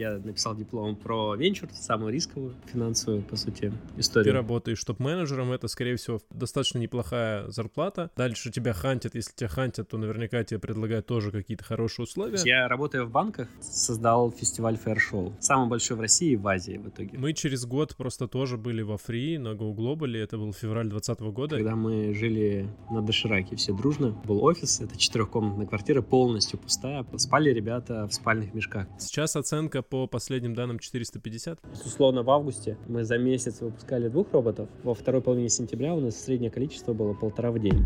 я написал диплом про венчур, самую рисковую финансовую, по сути, Ты историю. работаешь топ-менеджером, это, скорее всего, достаточно неплохая зарплата. Дальше тебя хантят, если тебя хантят, то наверняка тебе предлагают тоже какие-то хорошие условия. Я, работая в банках, создал фестиваль Fair Show. Самый большой в России и в Азии в итоге. Мы через год просто тоже были во фри на Go Global, это был февраль 2020 года. Когда мы жили на Дошираке все дружно, был офис, это четырехкомнатная квартира, полностью пустая. Спали ребята в спальных мешках. Сейчас оценка по последним данным 450. То есть, Условно, в августе мы за месяц выпускали двух роботов. Во второй половине сентября у нас среднее количество было полтора в день.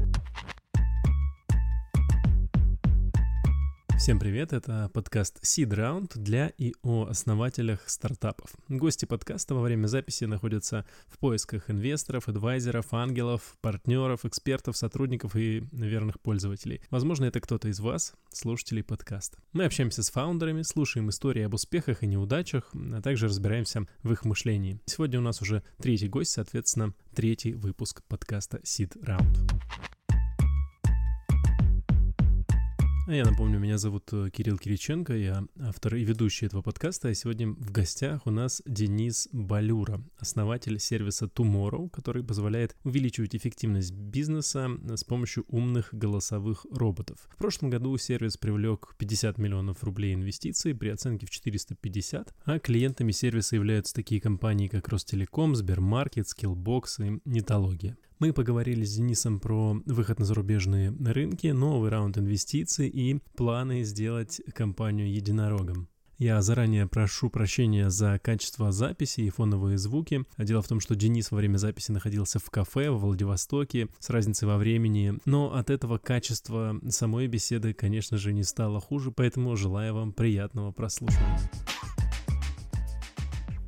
Всем привет, это подкаст Seed Round для и о основателях стартапов. Гости подкаста во время записи находятся в поисках инвесторов, адвайзеров, ангелов, партнеров, экспертов, сотрудников и верных пользователей. Возможно, это кто-то из вас, слушателей подкаста. Мы общаемся с фаундерами, слушаем истории об успехах и неудачах, а также разбираемся в их мышлении. Сегодня у нас уже третий гость, соответственно, третий выпуск подкаста Seed Round. Я напомню, меня зовут э, Кирилл Кириченко, я автор и ведущий этого подкаста, и сегодня в гостях у нас Денис Балюра, основатель сервиса Tomorrow, который позволяет увеличивать эффективность бизнеса с помощью умных голосовых роботов. В прошлом году сервис привлек 50 миллионов рублей инвестиций при оценке в 450, а клиентами сервиса являются такие компании, как Ростелеком, Сбермаркет, Skillbox и Нетология. Мы поговорили с Денисом про выход на зарубежные рынки, новый раунд инвестиций и планы сделать компанию единорогом. Я заранее прошу прощения за качество записи и фоновые звуки. Дело в том, что Денис во время записи находился в кафе в Владивостоке с разницей во времени, но от этого качество самой беседы, конечно же, не стало хуже, поэтому желаю вам приятного прослушивания.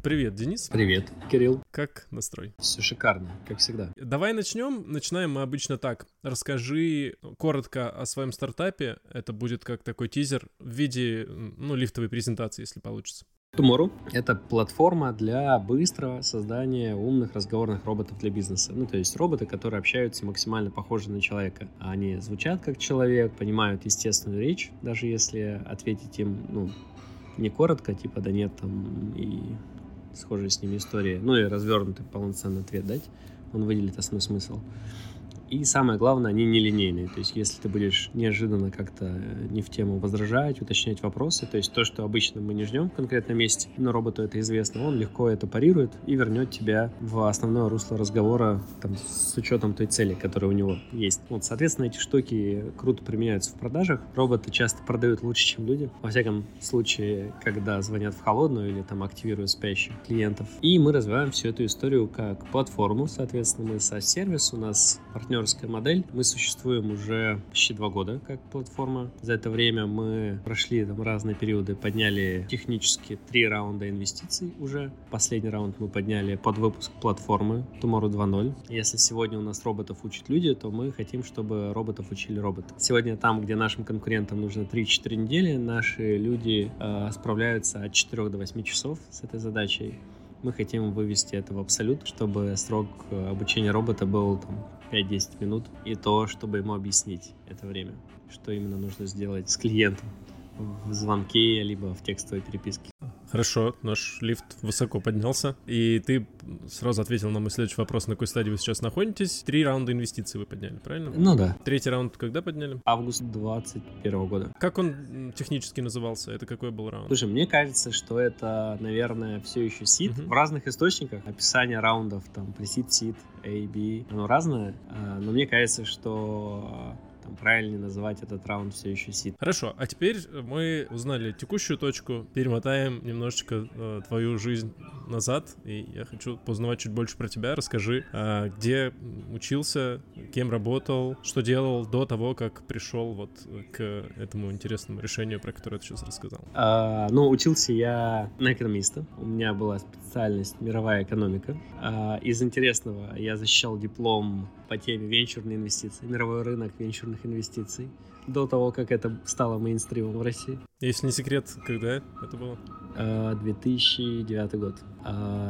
Привет, Денис. Привет, Кирилл. Как настрой? Все шикарно, как всегда. Давай начнем. Начинаем мы обычно так. Расскажи коротко о своем стартапе. Это будет как такой тизер в виде, ну, лифтовой презентации, если получится. Tomorrow — это платформа для быстрого создания умных разговорных роботов для бизнеса. Ну, то есть роботы, которые общаются максимально похожи на человека. Они звучат как человек, понимают естественную речь, даже если ответить им, ну, не коротко, типа, да нет, там, и схожие с ними истории, ну и развернутый полноценный ответ дать, он выделит основной смысл. И самое главное, они нелинейные. То есть, если ты будешь неожиданно как-то не в тему возражать, уточнять вопросы, то есть то, что обычно мы не ждем в конкретном месте, но роботу это известно, он легко это парирует и вернет тебя в основное русло разговора там, с учетом той цели, которая у него есть. Вот, соответственно, эти штуки круто применяются в продажах. Роботы часто продают лучше, чем люди. Во всяком случае, когда звонят в холодную или там активируют спящих клиентов. И мы развиваем всю эту историю как платформу. Соответственно, мы SaaS-сервис, у нас партнер партнерская модель. Мы существуем уже почти два года как платформа. За это время мы прошли там разные периоды, подняли технически три раунда инвестиций уже. Последний раунд мы подняли под выпуск платформы Tomorrow 2.0. Если сегодня у нас роботов учат люди, то мы хотим, чтобы роботов учили роботы. Сегодня там, где нашим конкурентам нужно 3-4 недели, наши люди э, справляются от 4 до 8 часов с этой задачей. Мы хотим вывести это в абсолют, чтобы срок обучения робота был там, 5-10 минут, и то, чтобы ему объяснить это время, что именно нужно сделать с клиентом в звонке, либо в текстовой переписке. Хорошо, наш лифт высоко поднялся, и ты сразу ответил на мой следующий вопрос, на какой стадии вы сейчас находитесь. Три раунда инвестиций вы подняли, правильно? Ну да. Третий раунд когда подняли? Август 21 года. Как он технически назывался? Это какой был раунд? Слушай, мне кажется, что это, наверное, все еще сид. Uh-huh. В разных источниках описание раундов, там, пресид сид, A, B, оно разное, а, но мне кажется, что там, правильнее называть этот раунд все еще сид. Хорошо, а теперь мы узнали текущую точку, перемотаем немножечко э, твою жизнь назад, и я хочу познавать чуть больше про тебя. Расскажи, э, где учился, кем работал, что делал до того, как пришел вот к этому интересному решению, про которое ты сейчас рассказал. А, ну, учился я на экономиста. У меня была специальность мировая экономика. А, из интересного я защищал диплом по теме венчурные инвестиции, мировой рынок венчурных инвестиций, до того, как это стало мейнстримом в России. Если не секрет, когда это было? 2009 год.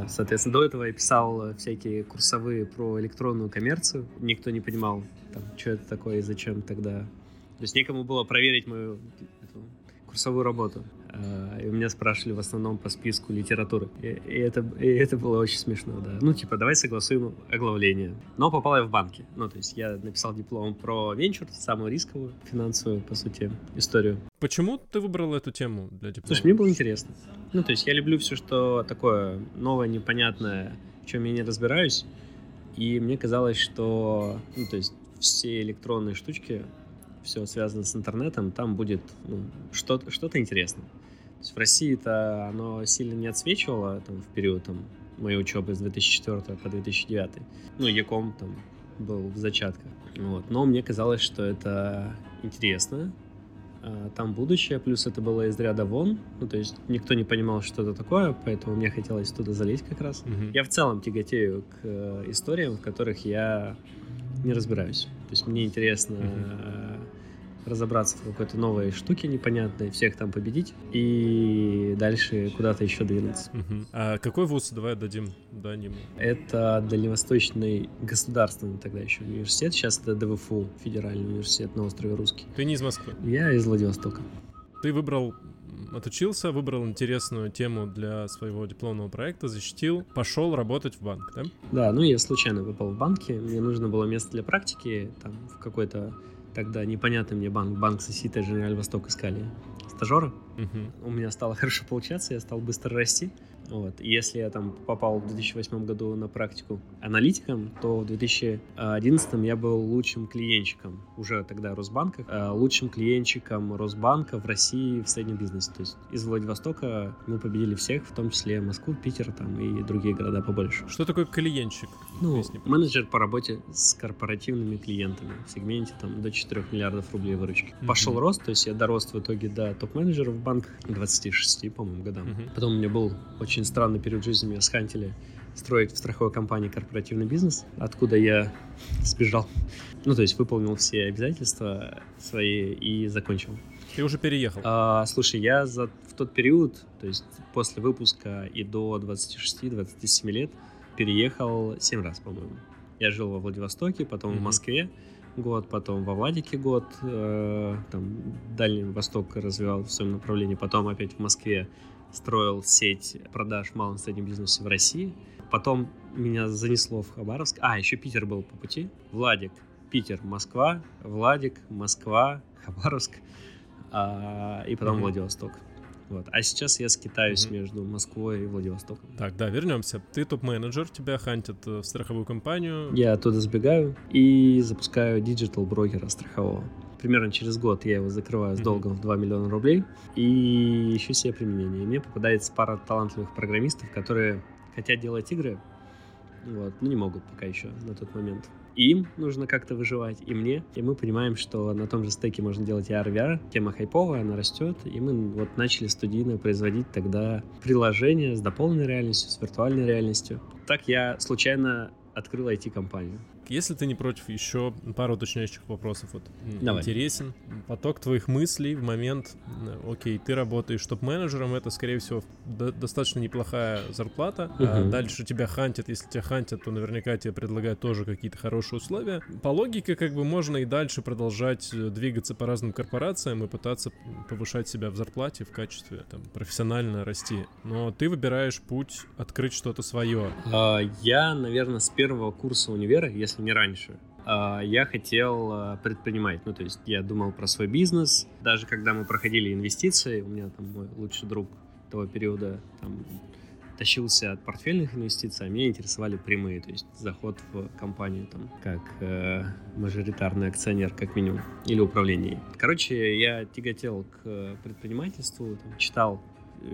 Соответственно, до этого я писал всякие курсовые про электронную коммерцию. Никто не понимал, там, что это такое и зачем тогда. То есть некому было проверить мою эту, курсовую работу. А, и у меня спрашивали в основном по списку литературы. И, и, это, и это было очень смешно, да. Ну, типа, давай согласуем оглавление. Но попал я в банки. Ну, то есть я написал диплом про венчур, самую рисковую финансовую, по сути, историю. Почему ты выбрал эту тему для диплома? Слушай, мне было интересно. Ну, то есть я люблю все, что такое новое, непонятное, в чем я не разбираюсь. И мне казалось, что, ну, то есть все электронные штучки, все связано с интернетом, там будет ну, что-то, что-то интересное. Есть в России это оно сильно не отсвечивало там, в период там, моей учебы с 2004 по 2009. Ну, Яком там был в зачатках. Вот. Но мне казалось, что это интересно, а, там будущее, плюс это было из ряда вон, ну, то есть никто не понимал, что это такое, поэтому мне хотелось туда залезть как раз. Mm-hmm. Я в целом тяготею к э, историям, в которых я не разбираюсь. То есть мне интересно mm-hmm разобраться в какой-то новой штуке непонятной, всех там победить и дальше куда-то еще двинуться. Угу. А какой вуз давай дадим дадим? Это Дальневосточный государственный тогда еще университет. Сейчас это ДВФУ, федеральный университет на острове Русский. Ты не из Москвы? Я из Владивостока. Ты выбрал отучился, выбрал интересную тему для своего дипломного проекта, защитил, пошел работать в банк, да? Да, ну я случайно попал в банки, мне нужно было место для практики, там в какой-то тогда непонятный мне банк, банк Сосита, Женераль Восток искали стажера. Угу. У меня стало хорошо получаться, я стал быстро расти. Вот. И если я там попал в 2008 году на практику аналитиком, то в 2011 я был лучшим клиентчиком, уже тогда Росбанка, э, лучшим клиентчиком Росбанка в России в среднем бизнесе. То есть из Владивостока мы победили всех, в том числе Москву, Питер там, и другие города побольше. Что такое клиентчик? Ну, менеджер по работе с корпоративными клиентами в сегменте там до 4 миллиардов рублей выручки. Mm-hmm. Пошел рост, то есть я дорос в итоге до топ-менеджера в банках 26, по-моему, годам. Mm-hmm. Потом у меня был очень очень странный период жизни меня схантили строить в страховой компании корпоративный бизнес, откуда я сбежал. Ну, то есть выполнил все обязательства свои и закончил. Ты уже переехал? А, слушай, я за, в тот период, то есть после выпуска и до 26-27 лет, переехал 7 раз, по-моему. Я жил во Владивостоке, потом mm-hmm. в Москве год, потом во Владике год, э, там Дальний Восток развивал в своем направлении, потом опять в Москве строил сеть продаж в малом и среднем бизнесе в России. Потом меня занесло в Хабаровск. А, еще Питер был по пути. Владик, Питер, Москва, Владик, Москва, Хабаровск. А, и потом mm-hmm. Владивосток. Вот. А сейчас я скитаюсь mm-hmm. между Москвой и Владивостоком. Так, да, вернемся. Ты топ-менеджер, тебя хантят в страховую компанию. Я оттуда сбегаю и запускаю digital-брокера страхового примерно через год я его закрываю с долгом в 2 миллиона рублей и ищу себе применение. И мне попадается пара талантливых программистов, которые хотят делать игры, вот, но не могут пока еще на тот момент. И им нужно как-то выживать, и мне. И мы понимаем, что на том же стеке можно делать AR, VR. Тема хайповая, она растет. И мы вот начали студийно производить тогда приложение с дополненной реальностью, с виртуальной реальностью. Так я случайно открыл IT-компанию. Если ты не против, еще пару уточняющих вопросов. Вот Давай. интересен поток твоих мыслей в момент, э, окей, ты работаешь топ-менеджером, это, скорее всего, до- достаточно неплохая зарплата. Угу. А дальше тебя хантят, если тебя хантят, то наверняка тебе предлагают тоже какие-то хорошие условия. По логике, как бы можно и дальше продолжать э, двигаться по разным корпорациям и пытаться повышать себя в зарплате в качестве там профессионально расти. Но ты выбираешь путь открыть что-то свое. А, я, наверное, с первого курса универа, если если не раньше, а, я хотел а, предпринимать. Ну, то есть я думал про свой бизнес. Даже когда мы проходили инвестиции, у меня там мой лучший друг того периода там, тащился от портфельных инвестиций, а меня интересовали прямые, то есть заход в компанию там как э, мажоритарный акционер как минимум или управление. Короче, я тяготел к предпринимательству, там, читал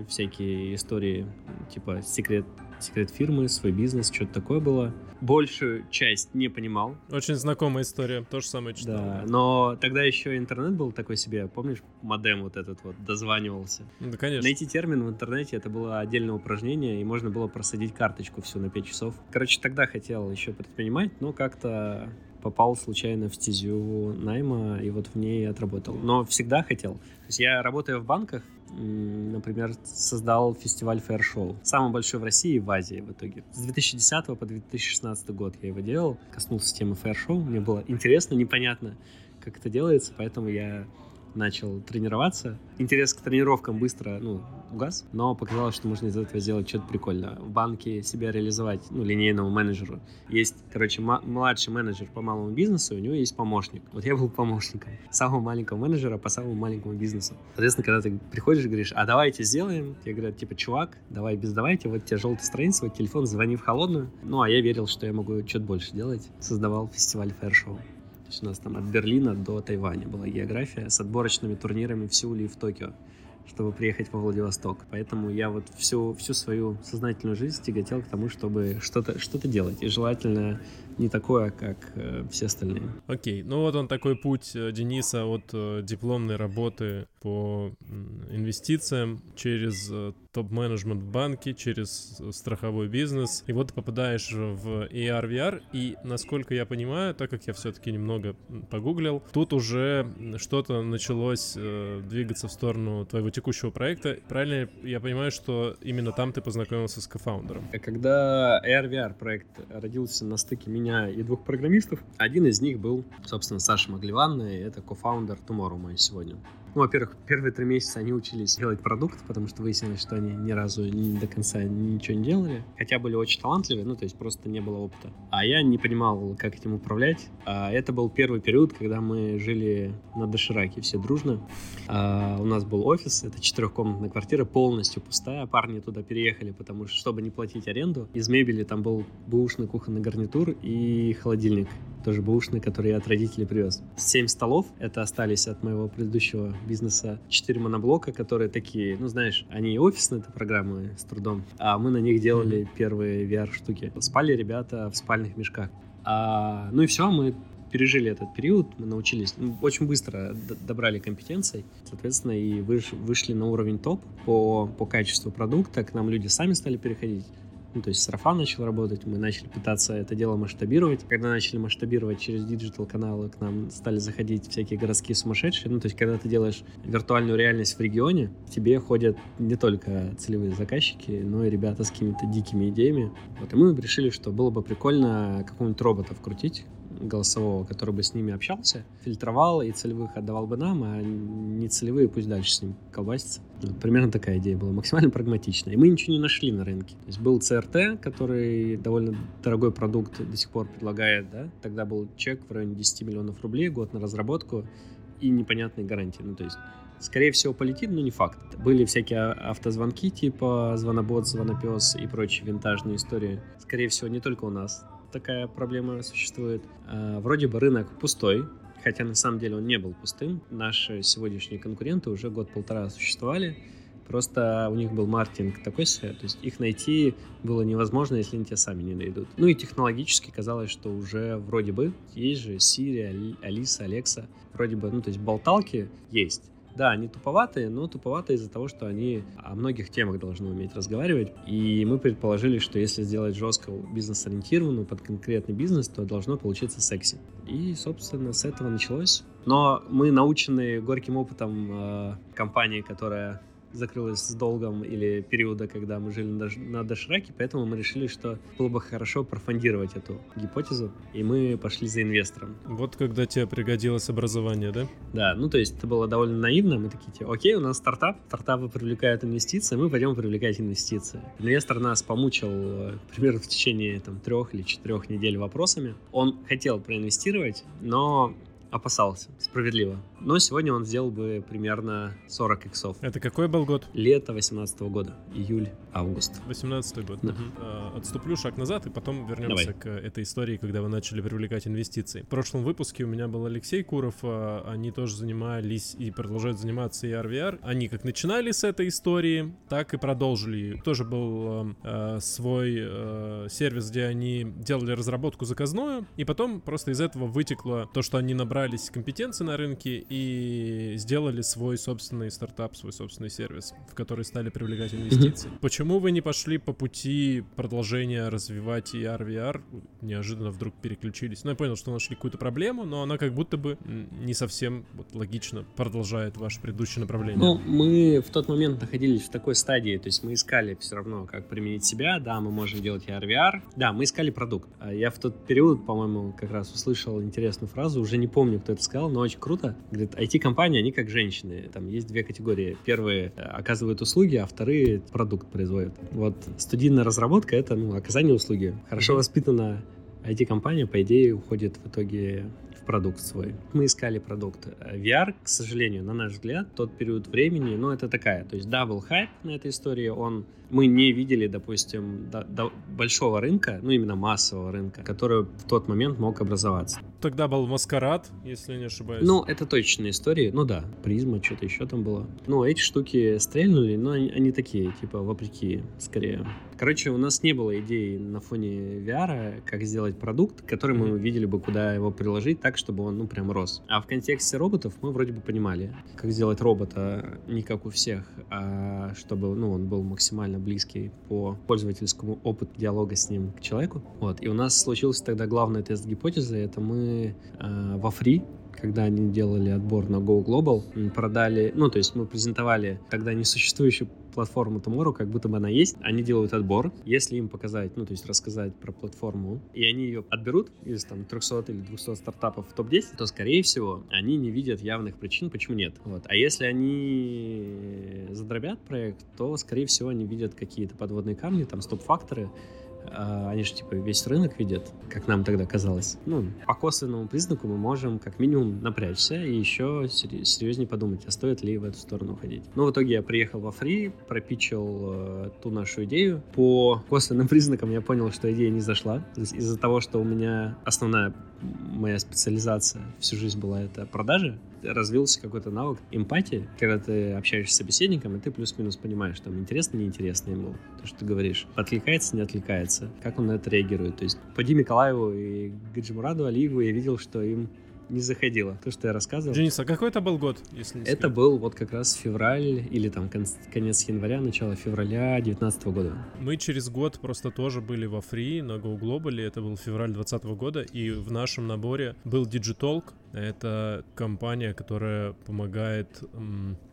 всякие истории типа секрет секрет фирмы, свой бизнес, что-то такое было. Большую часть не понимал. Очень знакомая история, то же самое читал. Да, но тогда еще интернет был такой себе, помнишь, модем вот этот вот, дозванивался. Да, конечно. Найти термин в интернете, это было отдельное упражнение, и можно было просадить карточку всю на 5 часов. Короче, тогда хотел еще предпринимать, но как-то попал случайно в стезю найма и вот в ней отработал. Но всегда хотел. То есть я работаю в банках, например, создал фестиваль Fair Show. Самый большой в России и в Азии в итоге. С 2010 по 2016 год я его делал, коснулся темы Fair Show. Мне было интересно, непонятно, как это делается, поэтому я начал тренироваться. Интерес к тренировкам быстро, ну, угас, но показалось, что можно из этого сделать что-то прикольное. В банке себя реализовать, ну, линейному менеджеру. Есть, короче, младший менеджер по малому бизнесу, у него есть помощник. Вот я был помощником самого маленького менеджера по самому маленькому бизнесу. Соответственно, когда ты приходишь и говоришь, а давайте сделаем, тебе говорят, типа, чувак, давай без давайте, вот тебе желтая страница, вот телефон, звони в холодную. Ну, а я верил, что я могу что-то больше делать. Создавал фестиваль есть у нас там от Берлина до Тайваня была география с отборочными турнирами в Сеуле и в Токио чтобы приехать во Владивосток. Поэтому я вот всю, всю свою сознательную жизнь тяготел к тому, чтобы что-то что делать. И желательно не такое, как э, все остальные. Окей, ну вот он такой путь э, Дениса от э, дипломной работы по инвестициям через э, топ-менеджмент в банке, через э, страховой бизнес. И вот ты попадаешь в AR, VR, и, насколько я понимаю, так как я все-таки немного погуглил, тут уже что-то началось э, двигаться в сторону твоего текущего проекта. Правильно я понимаю, что именно там ты познакомился с кофаундером? Когда AR-VR проект родился на стыке меня и двух программистов, один из них был, собственно, Саша Маглеван, и это кофаундер Tomorrow мой сегодня. Ну, во-первых, первые три месяца они учились делать продукт, потому что выяснилось, что они ни разу не до конца ничего не делали. Хотя были очень талантливые, ну, то есть просто не было опыта. А я не понимал, как этим управлять. А это был первый период, когда мы жили на Дошираке все дружно. А у нас был офис, это четырехкомнатная квартира, полностью пустая. Парни туда переехали, потому что, чтобы не платить аренду, из мебели там был бэушный кухонный гарнитур и холодильник тоже бэушный, который я от родителей привез. Семь столов, это остались от моего предыдущего бизнеса четыре моноблока, которые такие, ну, знаешь, они офисные, это программы с трудом, а мы на них делали первые VR-штуки. Спали ребята в спальных мешках. А, ну и все, мы пережили этот период, мы научились, ну, очень быстро добрали компетенций, соответственно, и выш, вышли на уровень топ по, по качеству продукта, к нам люди сами стали переходить. Ну, то есть сарафан начал работать, мы начали пытаться это дело масштабировать. Когда начали масштабировать через digital-каналы, к нам стали заходить всякие городские сумасшедшие. Ну, то есть когда ты делаешь виртуальную реальность в регионе, тебе ходят не только целевые заказчики, но и ребята с какими-то дикими идеями. Вот, и мы решили, что было бы прикольно какого-нибудь робота вкрутить, голосового, который бы с ними общался, фильтровал и целевых отдавал бы нам, а не целевые пусть дальше с ним колбасятся. Вот примерно такая идея была, максимально прагматичная. И мы ничего не нашли на рынке. То есть был CRT, который довольно дорогой продукт до сих пор предлагает, да, тогда был чек в районе 10 миллионов рублей, год на разработку и непонятные гарантии. Ну, то есть скорее всего, полетит, но не факт. Были всякие автозвонки типа звонобот, звонопес и прочие винтажные истории. Скорее всего, не только у нас такая проблема существует. А, вроде бы рынок пустой, хотя на самом деле он не был пустым. Наши сегодняшние конкуренты уже год-полтора существовали, просто у них был маркетинг такой себе, то есть их найти было невозможно, если они тебя сами не найдут. Ну и технологически казалось, что уже вроде бы есть же Siri, Алиса, Алекса, вроде бы, ну то есть болталки есть, да, они туповатые, но туповатые из-за того, что они о многих темах должны уметь разговаривать. И мы предположили, что если сделать жестко бизнес-ориентированную под конкретный бизнес, то должно получиться секси. И, собственно, с этого началось. Но мы научены горьким опытом э, компании, которая закрылась с долгом или периода, когда мы жили на дошираке, поэтому мы решили, что было бы хорошо профондировать эту гипотезу, и мы пошли за инвестором. Вот когда тебе пригодилось образование, да? Да, ну то есть это было довольно наивно, мы такие, типа, окей, у нас стартап, стартапы привлекают инвестиции, мы пойдем привлекать инвестиции. Инвестор нас помучил э, примерно в течение там трех или четырех недель вопросами. Он хотел проинвестировать, но опасался, справедливо. Но сегодня он сделал бы примерно 40 иксов. Это какой был год? Лето 18 года, июль, август. 18 год. Да. Угу. Отступлю шаг назад и потом вернемся Давай. к этой истории, когда вы начали привлекать инвестиции. В прошлом выпуске у меня был Алексей Куров, а, они тоже занимались и продолжают заниматься ER VR. Они как начинали с этой истории, так и продолжили. Тоже был э, свой э, сервис, где они делали разработку заказную, и потом просто из этого вытекло то, что они набрали набрались компетенции на рынке и сделали свой собственный стартап, свой собственный сервис, в который стали привлекать инвестиции. Почему почему вы не пошли по пути продолжения развивать AR, VR? Неожиданно вдруг переключились. Ну, я понял, что нашли какую-то проблему, но она как будто бы не совсем вот, логично продолжает ваше предыдущее направление. Ну, мы в тот момент находились в такой стадии, то есть мы искали все равно, как применить себя. Да, мы можем делать AR, VR. Да, мы искали продукт. А я в тот период, по-моему, как раз услышал интересную фразу, уже не помню, кто это сказал, но очень круто. Говорит, IT-компании, они как женщины. Там есть две категории. Первые э, оказывают услуги, а вторые продукт производят. Вот студийная разработка — это ну, оказание услуги. Хорошо воспитанная IT-компания, по идее, уходит в итоге в продукт свой. Мы искали продукт. VR, к сожалению, на наш взгляд, тот период времени, ну, это такая, то есть был хайп на этой истории, он мы не видели, допустим, до, до большого рынка, ну именно массового рынка, который в тот момент мог образоваться. Тогда был MSQRD, если не ошибаюсь. Ну, это точечные истории. Ну да, Prisma, что-то еще там было. Ну, эти штуки стрельнули, но они, они такие, типа, вопреки, скорее. Короче, у нас не было идей на фоне VR, как сделать продукт, который мы видели бы, куда его приложить так, чтобы он, ну, прям рос. А в контексте роботов мы вроде бы понимали, как сделать робота не как у всех, а чтобы, ну, он был максимально близкий по пользовательскому опыту диалога с ним к человеку. Вот. И у нас случился тогда главный тест гипотезы. Это мы э, во фри когда они делали отбор на Go Global, продали, ну, то есть мы презентовали тогда несуществующую платформу Tomorrow, как будто бы она есть. Они делают отбор. Если им показать, ну, то есть рассказать про платформу, и они ее отберут из там 300 или 200 стартапов в топ-10, то, скорее всего, они не видят явных причин, почему нет. Вот. А если они задробят проект, то, скорее всего, они видят какие-то подводные камни, там, стоп-факторы, они же типа весь рынок видят, как нам тогда казалось. Ну, по косвенному признаку мы можем как минимум напрячься и еще серьезнее подумать, а стоит ли в эту сторону ходить. Ну, в итоге я приехал во фри, пропичил э, ту нашу идею. По косвенным признакам я понял, что идея не зашла. Из-за того, что у меня основная моя специализация всю жизнь была это продажи, развился какой-то навык эмпатии, когда ты общаешься с собеседником, и ты плюс-минус понимаешь, там, интересно, неинтересно ему, то, что ты говоришь, отвлекается, не отвлекается, как он на это реагирует. То есть по Диме Калаеву и Гаджимураду Алиеву я видел, что им не заходило. То, что я рассказывал. Денис, а какой это был год, если не Это был вот как раз февраль или там конец января, начало февраля 2019 года. Мы через год просто тоже были во фри на Go Global, это был февраль 2020 года, и в нашем наборе был Digitalk, это компания, которая помогает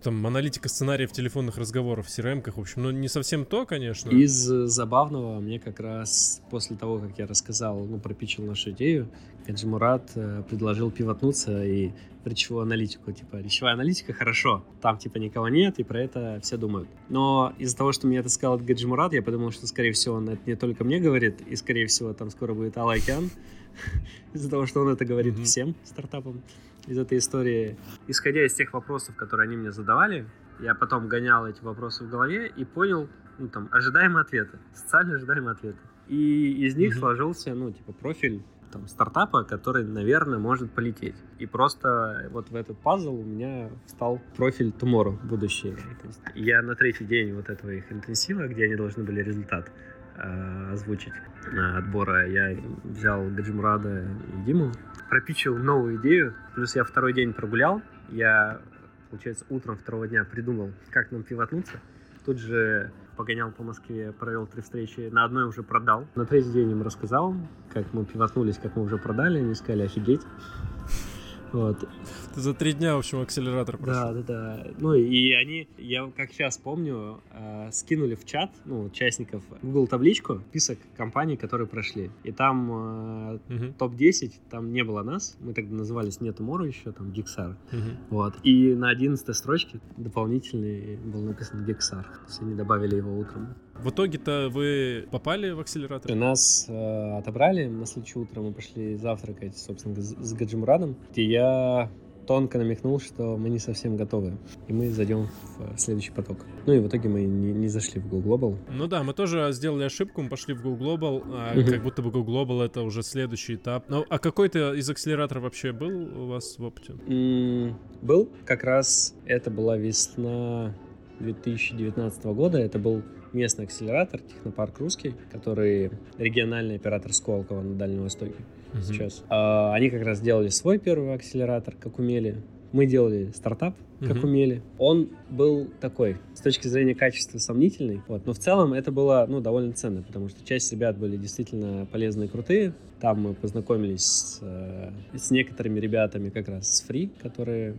там аналитика сценариев телефонных разговоров в CRM-ках. В общем, ну не совсем то, конечно. Из забавного мне как раз после того, как я рассказал, ну, пропичил нашу идею, Хаджи Мурат э, предложил пивотнуться и речевую аналитику. Типа, речевая аналитика хорошо, там типа никого нет, и про это все думают. Но из-за того, что мне это сказал Гаджи Мурат, я подумал, что, скорее всего, он это не только мне говорит, и, скорее всего, там скоро будет Алла из-за того, что он это говорит mm-hmm. всем стартапам из этой истории. Исходя из тех вопросов, которые они мне задавали, я потом гонял эти вопросы в голове и понял, ну, там, ожидаемые ответы, социально ожидаемые ответы. И из них mm-hmm. сложился, ну, типа, профиль там, стартапа, который, наверное, может полететь. И просто вот в этот пазл у меня стал профиль Tomorrow, будущее. Я на третий день вот этого их интенсива, где они должны были результат озвучить э, отбора, я взял Гаджимурада и Диму, пропичил новую идею, плюс я второй день прогулял, я, получается, утром второго дня придумал, как нам пивотнуться. Тут же погонял по Москве, провел три встречи, на одной уже продал. На третий день им рассказал, как мы пивотнулись, как мы уже продали, они сказали офигеть. Вот. Ты за три дня, в общем, акселератор прошел. Да, да, да. Ну и они, я как сейчас помню, э, скинули в чат, ну, участников, Google табличку, список компаний, которые прошли. И там э, угу. топ-10, там не было нас, мы тогда назывались Нет Tomorrow еще, там Gixar. Угу. Вот. И на 11 строчке дополнительный был написан Gixar. То есть они добавили его утром. В итоге-то вы попали в акселератор? Нас э, отобрали, на следующее утро мы пошли завтракать, собственно, с, Гаджимурадом, где я тонко намекнул, что мы не совсем готовы, и мы зайдем в следующий поток. Ну и в итоге мы не, не зашли в Go Global. Ну да, мы тоже сделали ошибку, мы пошли в Go Global, а uh-huh. как будто бы Go Global это уже следующий этап. Ну, а какой-то из акселераторов вообще был у вас в опыте? Mm, был, как раз это была весна 2019 года, это был местный акселератор, Технопарк Русский, который региональный оператор Сколково на Дальнем Востоке угу. сейчас. А, они как раз делали свой первый акселератор, как умели, Мы делали стартап, как угу. умели. Он был такой, с точки зрения качества, сомнительный. Вот. Но в целом это было ну, довольно ценно, потому что часть ребят были действительно полезные и крутые. Там мы познакомились с, э, с некоторыми ребятами как раз с Free, которые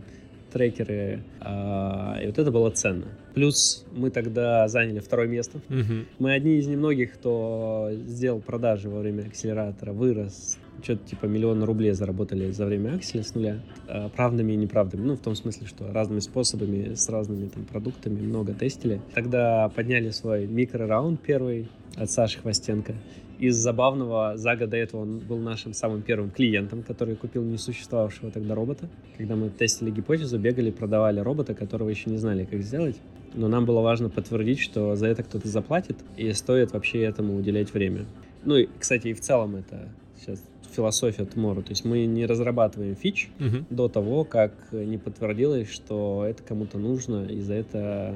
трекеры, а, и вот это было ценно. Плюс мы тогда заняли второе место. Угу. Мы одни из немногих, кто сделал продажи во время акселератора, вырос, что-то типа миллиона рублей заработали за время акселя с нуля, а, правдами и неправдами. Ну, в том смысле, что разными способами, с разными там продуктами много тестили. Тогда подняли свой микро-раунд первый от Саши Хвостенко. Из забавного, за год до этого он был нашим самым первым клиентом, который купил несуществовавшего тогда робота. Когда мы тестили гипотезу, бегали, продавали робота, которого еще не знали, как сделать. Но нам было важно подтвердить, что за это кто-то заплатит, и стоит вообще этому уделять время. Ну и, кстати, и в целом это сейчас философия Tomorrow. То есть мы не разрабатываем фич uh-huh. до того, как не подтвердилось, что это кому-то нужно, и за это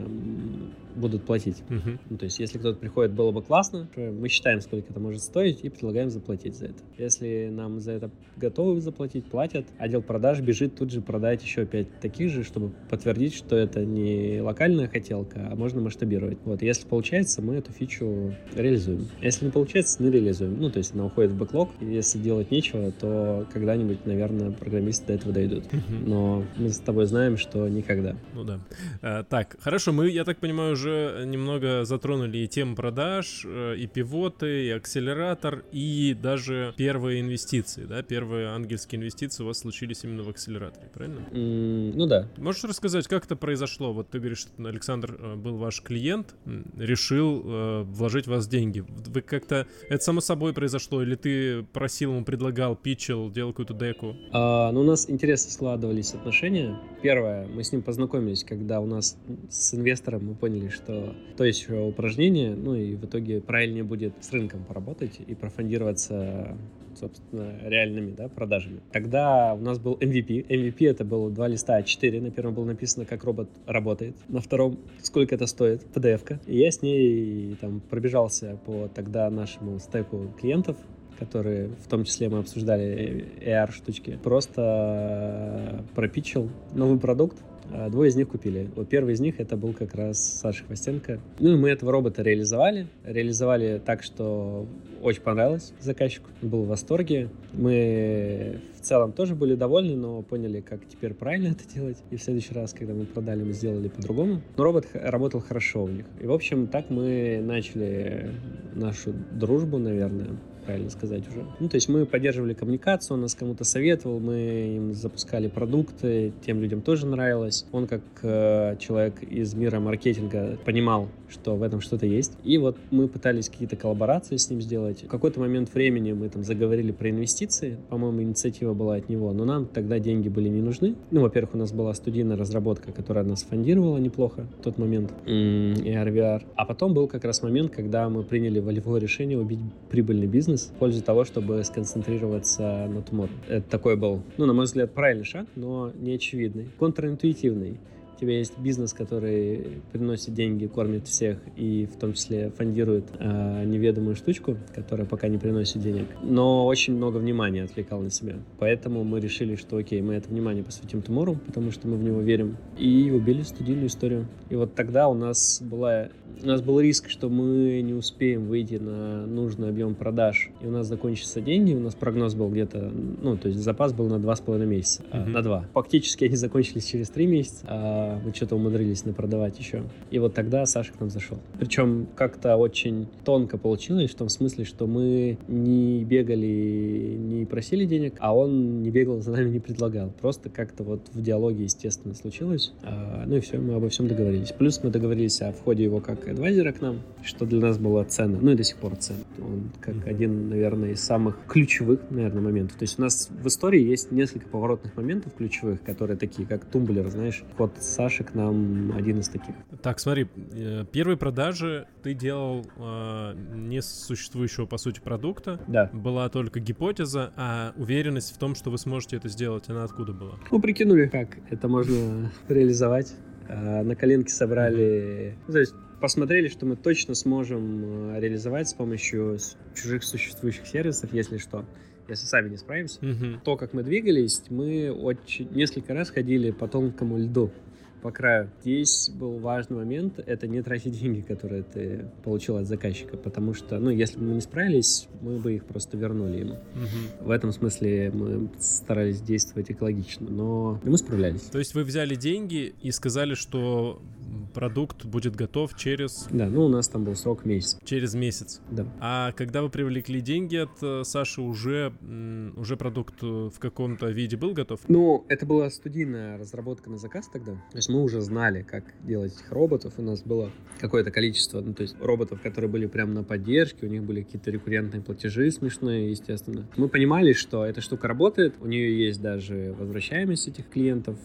будут платить. Uh-huh. Ну, то есть, если кто-то приходит, было бы классно, мы считаем, сколько это может стоить, и предлагаем заплатить за это. Если нам за это готовы заплатить, платят, отдел продаж бежит тут же продать еще пять таких же, чтобы подтвердить, что это не локальная хотелка, а можно масштабировать. Вот, если получается, мы эту фичу реализуем. Если не получается, не реализуем. Ну, то есть она уходит в бэклог, если делать нечего, то когда-нибудь, наверное, программисты до этого дойдут. Uh-huh. Но мы с тобой знаем, что никогда. Ну да. А, так, хорошо, мы, я так понимаю, уже уже немного затронули и тему продаж, э, и пивоты, и акселератор, и даже первые инвестиции, да, первые ангельские инвестиции у вас случились именно в акселераторе, правильно? Mm, ну да. Можешь рассказать, как это произошло? Вот ты говоришь, что Александр э, был ваш клиент, решил э, вложить в вас деньги. Вы как-то, это само собой произошло, или ты просил ему, предлагал, питчил, делал какую-то деку? А, ну, у нас интересно складывались отношения. Первое, мы с ним познакомились, когда у нас с инвестором мы поняли, что то еще упражнение, ну и в итоге правильнее будет с рынком поработать и профондироваться собственно, реальными да, продажами. Тогда у нас был MVP. MVP это было два листа А4. На первом было написано, как робот работает. На втором, сколько это стоит, PDF-ка. И я с ней там пробежался по тогда нашему стеку клиентов, которые в том числе мы обсуждали AR штучки, просто пропичил новый продукт, двое из них купили. Первый из них это был как раз Саша Хвостенко. Ну и мы этого робота реализовали. Реализовали так, что очень понравилось заказчику. был в восторге. Мы в целом тоже были довольны, но поняли, как теперь правильно это делать. И в следующий раз, когда мы продали, мы сделали по-другому. Но робот работал хорошо у них. И, в общем, так мы начали нашу дружбу, наверное правильно сказать уже. Ну, то есть мы поддерживали коммуникацию, он нас кому-то советовал, мы им запускали продукты, тем людям тоже нравилось. Он как э, человек из мира маркетинга понимал, что в этом что-то есть. И вот мы пытались какие-то коллаборации с ним сделать. В какой-то момент времени мы там заговорили про инвестиции. По-моему, инициатива была от него, но нам тогда деньги были не нужны. Ну, во-первых, у нас была студийная разработка, которая нас фондировала неплохо в тот момент, и RVR. А потом был как раз момент, когда мы приняли волевое решение убить прибыльный бизнес в пользу того, чтобы сконцентрироваться на Tomorrow. Это такой был, ну, на мой взгляд, правильный шаг, но не очевидный, контринтуитивный у тебя есть бизнес, который приносит деньги, кормит всех и в том числе фондирует э, неведомую штучку, которая пока не приносит денег, но очень много внимания отвлекал на себя. Поэтому мы решили, что окей, мы это внимание посвятим Tomorrow, потому что мы в него верим, и убили студийную историю. И вот тогда у нас была у нас был риск, что мы не успеем выйти на нужный объем продаж, и у нас закончатся деньги, у нас прогноз был где-то, ну, то есть запас был на два с половиной месяца, uh-huh. на два. Фактически они закончились через три месяца, а мы что-то умудрились напродавать еще. И вот тогда Саша к нам зашел. Причем как-то очень тонко получилось, в том смысле, что мы не бегали, не просили денег, а он не бегал за нами, не предлагал. Просто как-то вот в диалоге, естественно, случилось. А, ну и все, мы обо всем договорились. Плюс мы договорились о входе его как адвайзера к нам, что для нас было ценно, ну и до сих пор ценно. Он как один, наверное, из самых ключевых, наверное, моментов. То есть у нас в истории есть несколько поворотных моментов ключевых, которые такие, как тумблер, знаешь. Ход Саши к нам один из таких. Так, смотри, э, первые продажи ты делал э, не существующего, по сути, продукта. Да. Была только гипотеза, а уверенность в том, что вы сможете это сделать, она откуда была? Ну, прикинули, как это можно реализовать. А, на коленке собрали... Ну, то есть посмотрели, что мы точно сможем э, реализовать с помощью чужих существующих сервисов, если что. если сами не справимся. Мгм. То, как мы двигались, мы очень несколько раз ходили по тонкому льду по краю. Здесь был важный момент, это не тратить деньги, которые ты получил от заказчика, потому что, ну, если бы мы не справились, мы бы их просто вернули ему. Мгм. В этом смысле мы старались действовать экологично, но мы справлялись. То есть вы взяли деньги и сказали, что продукт будет готов через, Да, ну у нас там был срок месяц. через месяц. Да. А когда вы привлекли деньги от э, Саши, уже, уже продукт э, в каком-то виде был готов? Ну, это была студийная разработка на заказ тогда. То есть мы уже знали, как делать этих роботов. У нас было какое-то количество, ну, то есть роботов, которые были прямо на поддержке, у них были какие-то рекуррентные платежи смешные, естественно. Мы понимали, что эта штука работает, у нее есть даже возвращаемость этих клиентов,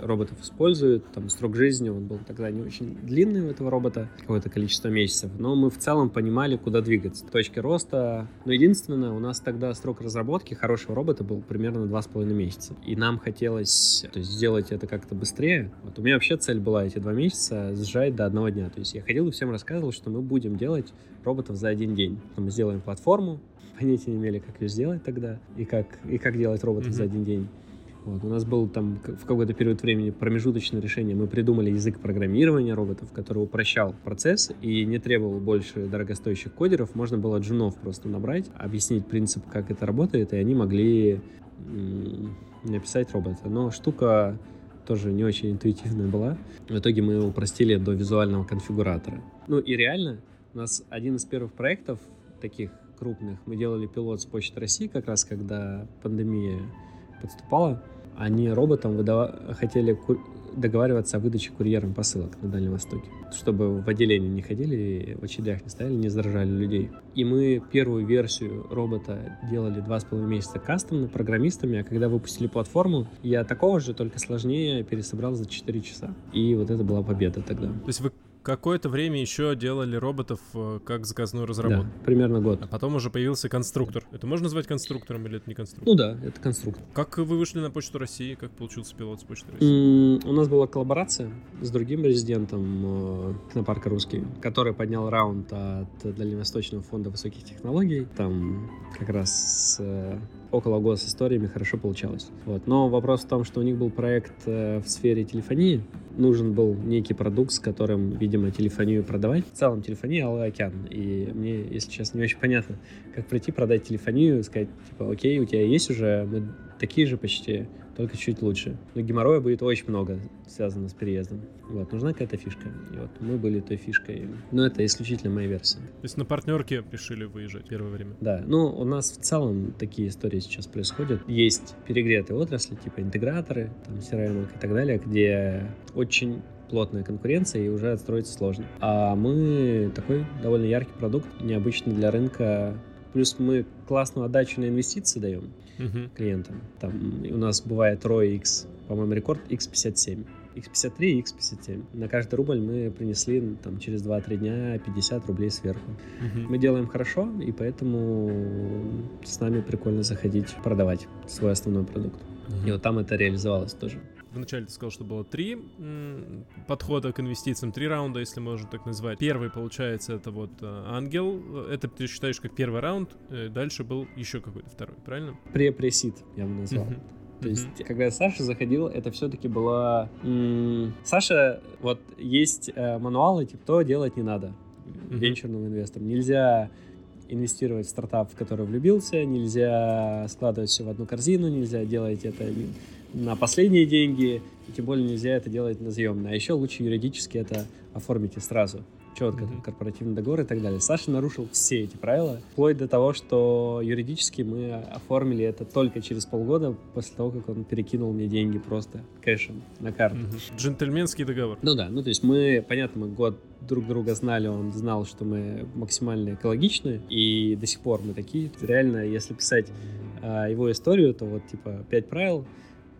роботов используют, там срок жизни, он был тогда не очень длинный у этого робота, какое-то количество месяцев, но мы в целом понимали, куда двигаться, точки роста. Но единственное, у нас тогда срок разработки хорошего робота был примерно два с половиной месяца. И нам хотелось то есть, сделать это как-то быстрее. Вот у меня вообще цель была эти два месяца сжать до одного дня. То есть я ходил и всем рассказывал, что мы будем делать роботов за один день. Мы сделаем платформу, понятия не имели, как ее сделать тогда, и как, и как делать роботов за Мгм. один день. Вот. У нас был там в какой-то период времени промежуточное решение. Мы придумали язык программирования роботов, который упрощал процесс и не требовал больше дорогостоящих кодеров. Можно было джунов просто набрать, объяснить принцип, как это работает, и они могли написать робота. Но штука тоже не очень интуитивная была. В итоге мы его упростили до визуального конфигуратора. Ну и реально, у нас один из первых проектов таких крупных, мы делали пилот с Почты России как раз, когда пандемия подступала. Они роботам выдава- хотели ку- договариваться о выдаче курьером посылок на Дальнем Востоке, чтобы в отделении не ходили, в очередях не стояли, не заражали людей. И мы первую версию робота делали два с половиной месяца кастомно программистами, а когда выпустили платформу, я такого же, только сложнее, пересобрал за 4 часа. И вот это была победа тогда. То есть вы какое-то время еще делали роботов э, как заказную разработку. Да, примерно год. А потом уже появился конструктор. Это можно назвать конструктором или это не конструктор? Ну да, это конструктор. Как вы вышли на Почту России? Как получился пилот с Почты России? М, У нас была коллаборация с другим резидентом э, Технопарка Русский, который поднял раунд от Дальневосточного фонда высоких технологий. Там как раз э, около года с историями хорошо получалось. Вот. Но вопрос в том, что у них был проект в сфере телефонии. Нужен был некий продукт, с которым, видимо, телефонию продавать. В целом телефония Алый океан. И мне, если честно, не очень понятно, как прийти, продать телефонию, сказать, типа, окей, у тебя есть уже, мы такие же почти, только чуть лучше. Но геморроя будет очень много связано с переездом. Вот, нужна какая-то фишка. И вот мы были той фишкой. Но это исключительно моя версия. То есть на партнерке решили выезжать первое время. Да, ну у нас в целом такие истории сейчас происходят. Есть перегретые отрасли, типа интеграторы, там, CRM и так далее, где очень плотная конкуренция и уже отстроиться сложно. А мы такой довольно яркий продукт, необычный для рынка. Плюс мы классную отдачу на инвестиции даем Мгм. клиентам. Там у нас бывает ROI X, по-моему, рекорд X57. X53 и X57. На каждый рубль мы принесли там, через 2-3 дня 50 рублей сверху. Мгм. Мы делаем хорошо, и поэтому с нами прикольно заходить, продавать свой основной продукт. Мгм. И вот там это реализовалось тоже. Вначале ты сказал, что было три подхода к инвестициям, три раунда, если можно так назвать. Первый, получается, это вот э, ангел. Это ты считаешь как первый раунд. э, Дальше был еще какой-то второй, правильно? Пре-пресид, я бы назвал. Мгм. То Мгм. есть, когда Саша заходил, это все-таки была... м, Саша, вот есть э, мануалы, типа, то делать не надо Мгм. венчурным инвесторам. Нельзя инвестировать в стартап, в который влюбился, нельзя складывать все в одну корзину, нельзя делать это на последние деньги, и тем более нельзя это делать на заемное. А еще лучше юридически это оформите сразу. Четко, там, Мгм. корпоративный договор и так далее. Саша нарушил все эти правила, вплоть до того, что юридически мы оформили это только через полгода после того, как он перекинул мне деньги просто кэшем на карту. Мгм. Джентльменский договор. Ну да, ну то есть мы, понятно, мы год друг друга знали, он знал, что мы максимально экологичны, и до сих пор мы такие. Реально, если писать а, его историю, то вот типа пять правил,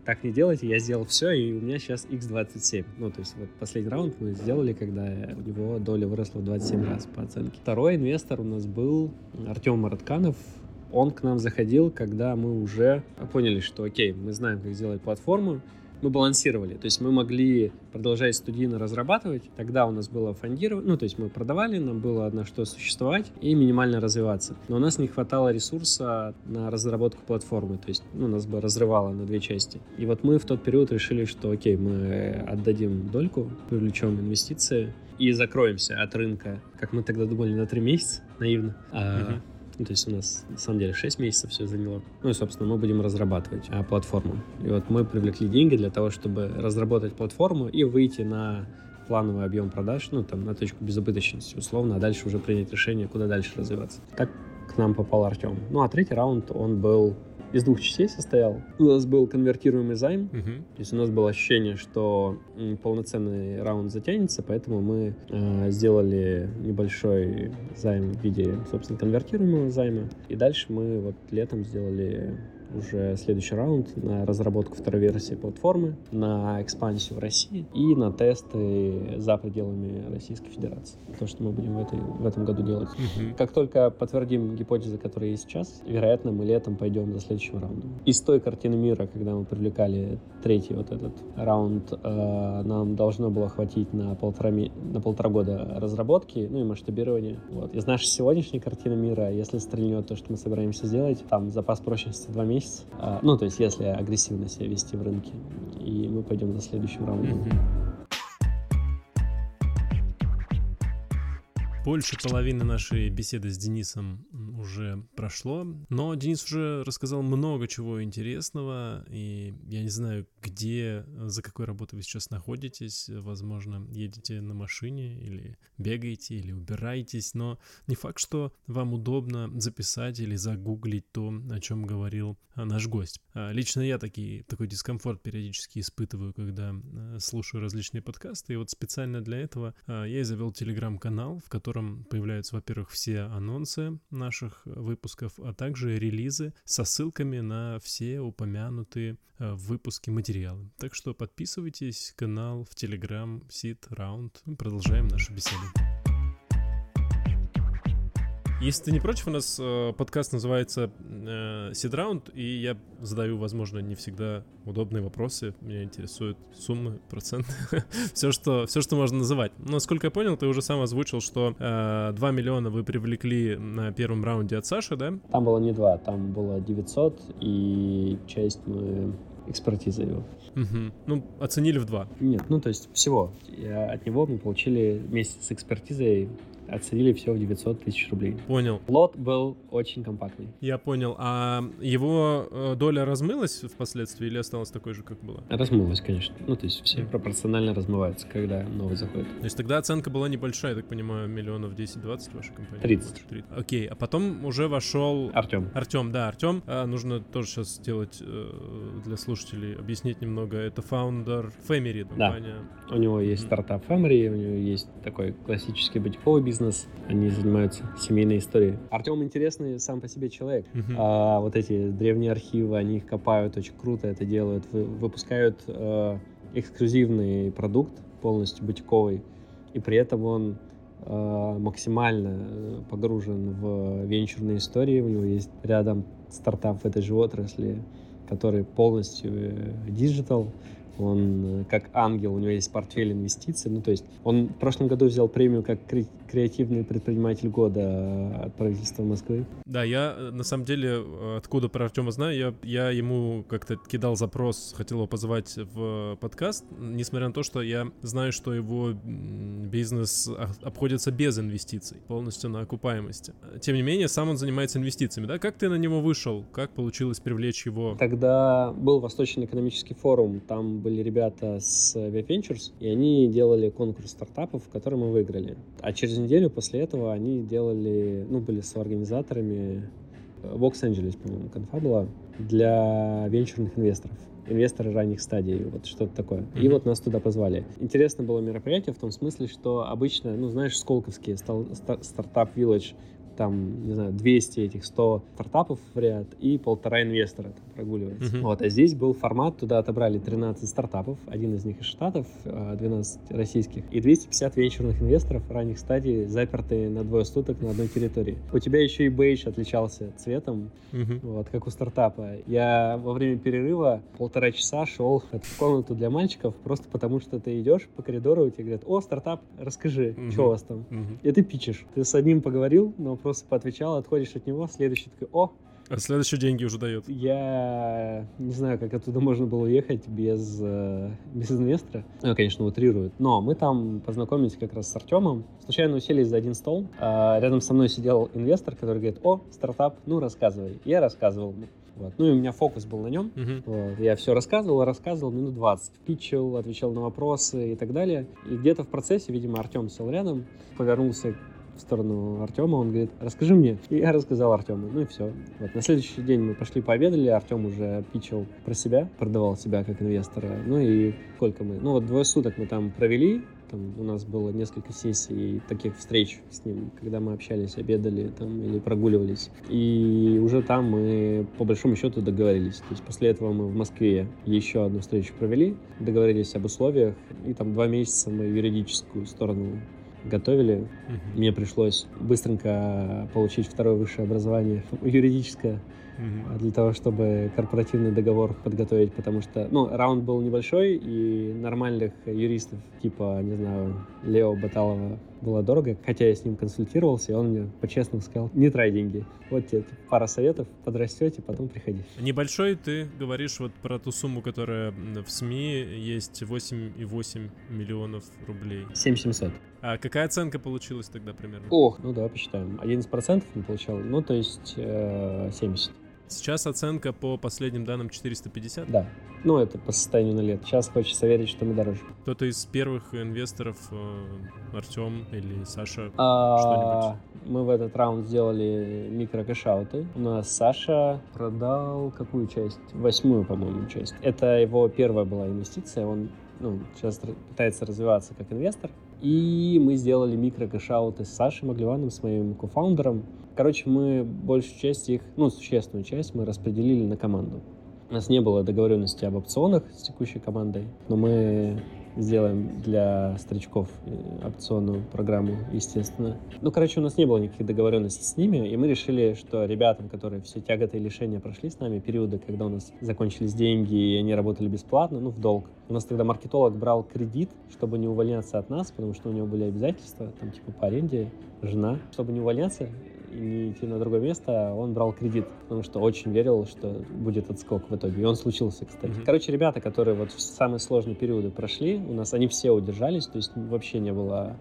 так не делайте, я сделал все, и у меня сейчас x27. Ну, то есть вот последний раунд мы сделали, когда у него доля выросла в 27 раз по оценке. Второй инвестор у нас был Артем Маратканов. Он к нам заходил, когда мы уже поняли, что окей, мы знаем, как сделать платформу, мы балансировали. То есть мы могли продолжать студийно разрабатывать. Тогда у нас было фондирование, ну, то есть мы продавали, нам было на что существовать и минимально развиваться. Но у нас не хватало ресурса на разработку платформы. То есть ну, нас бы разрывало на две части. И вот мы в тот период решили, что окей, мы отдадим дольку, привлечем инвестиции и закроемся от рынка, как мы тогда думали, на три месяца, наивно. А, ну, то есть у нас, на самом деле, 6 месяцев все заняло. Ну и, собственно, мы будем разрабатывать а, платформу. И вот мы привлекли деньги для того, чтобы разработать платформу и выйти на плановый объем продаж, ну, там, на точку безубыточности, условно, а дальше уже принять решение, куда дальше развиваться. Так к нам попал Артем. Ну, а третий раунд, он был из двух частей состоял. У нас был конвертируемый займ, uh-huh. то есть у нас было ощущение, что полноценный раунд затянется, поэтому мы э, сделали небольшой займ в виде, собственно, конвертируемого займа. И дальше мы вот летом сделали уже следующий раунд на разработку второй версии платформы, на экспансию в России и на тесты за пределами Российской Федерации. То, что мы будем в, этой, в этом году делать. Uh-huh. Как только подтвердим гипотезы, которые есть сейчас, вероятно, мы летом пойдем за следующим раундом. Из той картины мира, когда мы привлекали третий вот этот раунд, э, нам должно было хватить на полтора, на полтора года разработки, ну и масштабирования. Вот. Из нашей сегодняшней картины мира, если стрельнет то, что мы собираемся сделать, там запас прочности 2 месяца, А, ну, то есть, если агрессивно себя вести в рынке. И мы пойдем за следующим раундом. Больше половины нашей беседы с Денисом уже прошло, но Денис уже рассказал много чего интересного, и я не знаю, где, за какой работой вы сейчас находитесь, возможно, едете на машине или бегаете, или убираетесь, но не факт, что вам удобно записать или загуглить то, о чем говорил а, наш гость. А, лично я такие, такой дискомфорт периодически испытываю, когда а, слушаю различные подкасты, и вот специально для этого я и завел телеграм-канал, в котором появляются, во-первых, все анонсы наших выпусков, а также релизы со ссылками на все упомянутые в выпуске материалы. Так что подписывайтесь, канал в Telegram, Sit Round. Продолжаем нашу беседу. Если ты не против, у нас э, подкаст называется э, Сидраунд, и я задаю, возможно, не всегда удобные вопросы. Меня интересуют суммы, проценты, все, что, все, что можно называть. Но, насколько я понял, ты уже сам озвучил, что э, 2 миллиона вы привлекли на первом раунде от Саши, да? Там было не 2, там было 900, и часть мы экспертиза его. Угу. Ну, оценили в два. Нет, ну то есть всего. Я, от него мы получили вместе с экспертизой оценили все в 900 тысяч рублей. Понял. Лот был очень компактный. Я понял. А его э, доля размылась впоследствии или осталась такой же, как была? Размылась, конечно. Ну, то есть все пропорционально размываются, когда новый заходит. То есть тогда оценка была небольшая, я так понимаю, миллионов 10-20 вашей компании? 30. 30. Окей, а потом уже вошел... Артем. Артем, да, Артем. А, нужно тоже сейчас сделать э, для слушателей, объяснить немного. Это фаундер Family, компания. Да. У него есть стартап Family, у него есть такой классический бутиковый бизнес, бизнес, они занимаются семейной историей. Артем интересный сам по себе человек. Uh-huh. А, вот эти древние архивы, они их копают, очень круто это делают, вы, выпускают э, эксклюзивный продукт, полностью бутиковый, и при этом он э, максимально погружен в венчурные истории. У него есть рядом стартап в этой же отрасли, который полностью digital, он э, как ангел, у него есть портфель инвестиций. Ну, то есть он в прошлом году взял премию как креативный предприниматель года э, от правительства Москвы. Да, я э, на самом деле, откуда про Артема знаю, я, я ему как-то кидал запрос, хотел его позвать в подкаст, несмотря на то, что я знаю, что его бизнес обходится без инвестиций, полностью на окупаемости. Тем не менее, сам он занимается инвестициями, да? Как ты на него вышел? Как получилось привлечь его? Тогда был Восточный экономический форум, там были ребята с Ventures, и они делали конкурс стартапов, который мы выиграли. А через неделю после этого они делали, ну, были с организаторами в Лос-Анджелес, по-моему, конфа была, для венчурных инвесторов инвесторы ранних стадий, вот что-то такое. Mm-hmm. И вот нас туда позвали. Интересно было мероприятие в том смысле, что обычно, ну, знаешь, Сколковский стал, стартап Village там, не знаю, 200 этих, 100 стартапов в ряд и полтора инвестора там прогуливается. Мгм. Вот, а здесь был формат, туда отобрали 13 стартапов, один из них из Штатов, а 12 российских, и 250 венчурных инвесторов ранних стадий, запертые на двое суток на одной территории. У тебя еще и бейдж отличался цветом, Мгм. вот, как у стартапа. Я во время перерыва полтора часа шел в комнату для мальчиков, просто потому что ты идешь по коридору, и тебе говорят, о, стартап, расскажи, Мгм. что у вас там? Мгм. И ты пичешь. Ты с одним поговорил, на вопросы поотвечал, отходишь от него, следующий такой, о, А следующие деньги уже дает. я не знаю, как оттуда можно было уехать без, э, без инвестора. Ну, конечно, утрируют. Но мы там познакомились как раз с Артемом. Случайно уселись за один стол. а рядом со мной сидел инвестор, который говорит, о, стартап, ну, рассказывай. Я рассказывал. Вот. Ну, и у меня фокус был на нем. Мгм. Вот. Я все рассказывал, рассказывал минут 20. Питчил, отвечал на вопросы и так далее. И где-то в процессе, видимо, Артем сел рядом, повернулся в сторону Артема, он говорит, расскажи мне. И я рассказал Артему, ну и все. Вот. На следующий день мы пошли пообедали, Артем уже питчил про себя, продавал себя как инвестора. Ну и сколько мы? Ну вот двое суток мы там провели, там у нас было несколько сессий таких встреч с ним, когда мы общались, обедали там или прогуливались. И уже там мы по большому счету договорились. То есть после этого мы в Москве еще одну встречу провели, договорились об условиях, и там два месяца мы юридическую сторону готовили. Мгм. Мне пришлось быстренько получить второе высшее образование юридическое а для того, чтобы корпоративный договор подготовить, потому что, ну, раунд был небольшой, и нормальных юристов, типа, не знаю, Лео Баталова было дорого, хотя я с ним консультировался, и он мне по-честному сказал, не трай деньги. Вот тебе пара советов, подрастете, потом приходи. Небольшой ты говоришь вот про ту сумму, которая в СМИ есть 8,8 миллионов рублей. 7700. А какая оценка получилась тогда примерно? Ох, ну да, посчитаем. 11% не получал, ну, то есть э, 70. Сейчас оценка по последним данным 450. Да. Ну, это по состоянию на лет. Сейчас хочется верить, что мы дороже. Кто-то из первых инвесторов, э, Артем или Саша, А, Мы в этот раунд сделали микрокэшауты. У нас Саша продал какую часть? Восьмую, по-моему, часть. Это его первая была инвестиция. Он ну, сейчас пытается развиваться как инвестор. И мы сделали микрокэшауты с Сашей Маглеваном, с моим кофаундером. Короче, мы большую часть их, ну, существенную часть мы распределили на команду. У нас не было договоренности об опционах с текущей командой, но мы сделаем для старичков э, опционную программу, естественно. Ну, короче, у нас не было никаких договоренностей с ними, и мы решили, что ребятам, которые все тяготы и лишения прошли с нами, периоды, когда у нас закончились деньги, и они работали бесплатно, ну, в долг. У нас тогда маркетолог брал кредит, чтобы не увольняться от нас, потому что у него были обязательства, там, типа, по аренде, жена. Чтобы не увольняться, и не идти на другое место, он брал кредит, потому что очень верил, что будет отскок в итоге. И он случился, кстати. Мгм. Короче, ребята, которые вот в самые сложные периоды прошли, у нас они все удержались, то есть вообще не было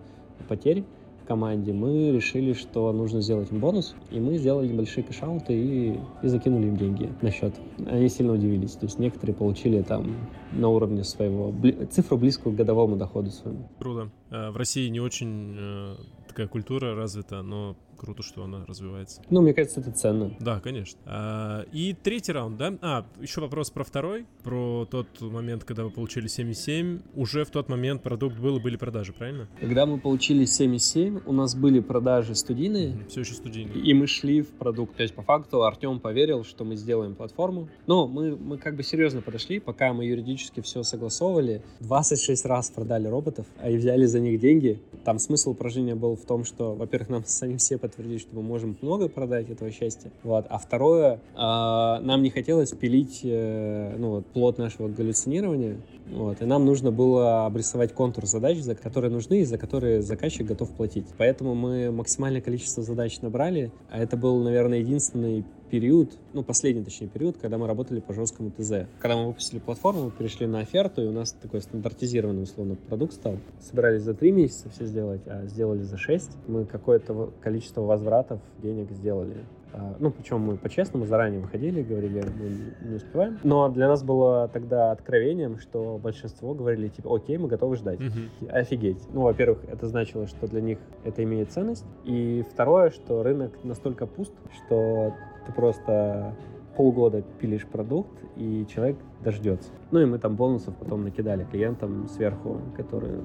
потерь в команде. Мы решили, что нужно сделать им бонус, и мы сделали небольшие кэшауты и, и закинули им деньги на счет. Они сильно удивились, то есть некоторые получили там на уровне своего, бли- цифру близкую к годовому доходу своему. Круто. Э, В России не очень э, такая культура развита, но круто, что она развивается. Ну, мне кажется, это ценно. Да, конечно. А, и третий раунд, да? А, еще вопрос про второй, про тот момент, когда вы получили 7,7. Уже в тот момент продукт был и были продажи, правильно? Когда мы получили 7,7, у нас были продажи студийные, Все еще студийный. и мы шли в продукт. То есть, по факту, Артем поверил, что мы сделаем платформу. Но мы, мы как бы серьезно подошли, пока мы юридически все согласовывали. 26 раз продали роботов, а и взяли за них деньги. Там смысл упражнения был в том, что, во-первых, нам самим все подтвердили, что мы можем много продать этого счастья. Вот. А второе, а, нам не хотелось пилить э, ну, вот, плод нашего галлюцинирования. Вот, и нам нужно было обрисовать контур задач, за которые нужны и за которые заказчик готов платить. Поэтому мы максимальное количество задач набрали, а это был, наверное, единственный период, ну, последний, точнее, период, когда мы работали по жесткому ТЗ. Когда мы выпустили платформу, мы перешли на оферту, и у нас такой стандартизированный, условно, продукт стал. Собирались за три месяца все сделать, а сделали за шесть. Мы какое-то во- количество возвратов денег сделали. А, Ну, причем мы по-честному заранее выходили, говорили, мы не успеваем. Но для нас было тогда откровением, что большинство говорили, типа, окей, мы готовы ждать. Мгм. Офигеть. Ну, во-первых, это значило, что для них это имеет ценность. И второе, что рынок настолько пуст, что ты просто полгода пилишь продукт, и человек дождется. Ну и мы там бонусов потом накидали клиентам сверху, которые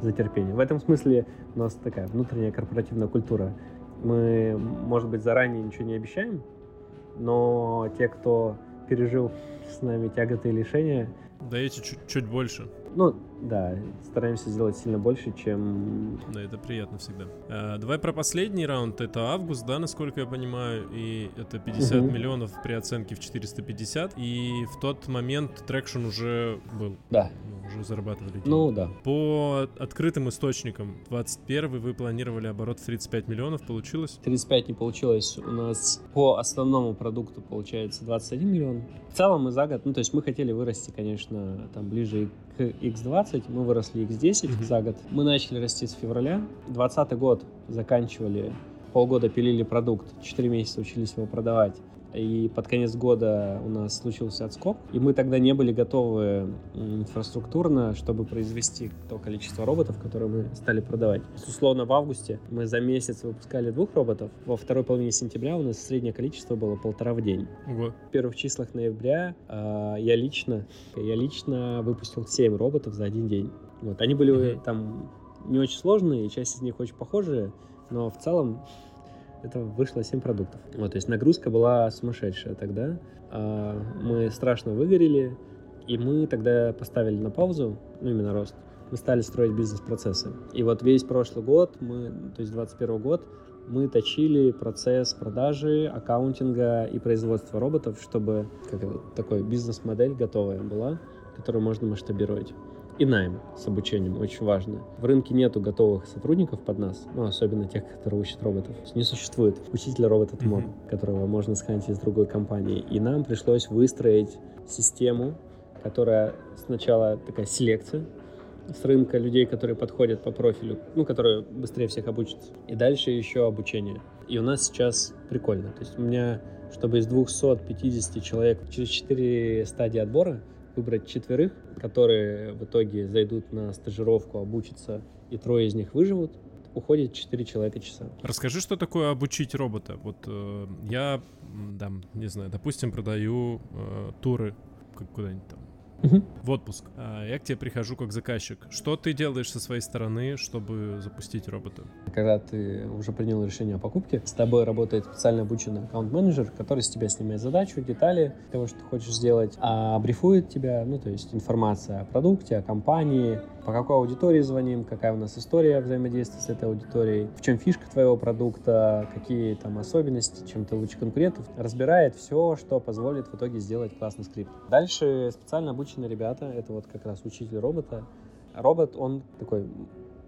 за терпение. В этом смысле у нас такая внутренняя корпоративная культура. Мы, может быть, заранее ничего не обещаем, но те, кто пережил с нами тяготы и лишения... Даете чуть, чуть больше. Ну, да, стараемся сделать сильно больше, чем... Да, это приятно всегда. А, давай про последний раунд. Это август, да, насколько я понимаю, и это 50 угу. миллионов при оценке в 450. И в тот момент traction уже был. Да. Ну, уже зарабатывали деньги. Ну, да. По открытым источникам, 21 вы планировали оборот в 35 миллионов, получилось? 35 не получилось. У нас по основному продукту получается 21 миллион. В целом мы за год, ну, то есть мы хотели вырасти, конечно, там ближе к X20, мы выросли X10 mm-hmm. за год. Мы начали расти с февраля. 2020 год заканчивали, полгода пилили продукт, 4 месяца учились его продавать и под конец года у нас случился отскок, и мы тогда не были готовы инфраструктурно, чтобы произвести то количество роботов, которые мы стали продавать. Условно, в августе мы за месяц выпускали двух роботов, во второй половине сентября у нас среднее количество было полтора в день. Ого. В первых числах ноября э, я лично, я лично выпустил 7 роботов за один день. Вот, они были mm-hmm. там не очень сложные, часть из них очень похожие, но в целом это вышло 7 продуктов. Вот, то есть нагрузка была сумасшедшая тогда. А, мы страшно выгорели, и мы тогда поставили на паузу, ну, именно рост. Мы стали строить бизнес-процессы. И вот весь прошлый год, мы, то есть 21 год, мы точили процесс продажи, аккаунтинга и производства роботов, чтобы как такой бизнес-модель готовая была, которую можно масштабировать и найм с обучением, очень важно. В рынке нету готовых сотрудников под нас, ну, особенно тех, которые учат роботов. Не существует учителя робота Тмор, mm-hmm. которого можно схантить из другой компании. И нам пришлось выстроить систему, которая сначала такая селекция, с рынка людей, которые подходят по профилю, ну, которые быстрее всех обучатся. И дальше еще обучение. И у нас сейчас прикольно. То есть у меня, чтобы из 250 человек через 4 стадии отбора выбрать четверых, которые в итоге зайдут на стажировку, обучатся, и трое из них выживут, уходит 4 человека часа. Расскажи, что такое обучить робота. Вот э, я, да, не знаю, допустим, продаю э, туры куда-нибудь там угу. в отпуск. А я к тебе прихожу как заказчик. Что ты делаешь со своей стороны, чтобы запустить робота? Когда ты уже принял решение о покупке, с тобой работает специально обученный аккаунт-менеджер, который с тебя снимает задачу, детали того, что ты хочешь сделать, а брифует тебя, ну, то есть информация о продукте, о компании, по какой аудитории звоним, какая у нас история взаимодействия с этой аудиторией, в чем фишка твоего продукта, какие там особенности, чем ты лучше конкурентов. Разбирает все, что позволит в итоге сделать классный скрипт. Дальше специально обученные ребята, это вот как раз учитель робота. Робот, он такой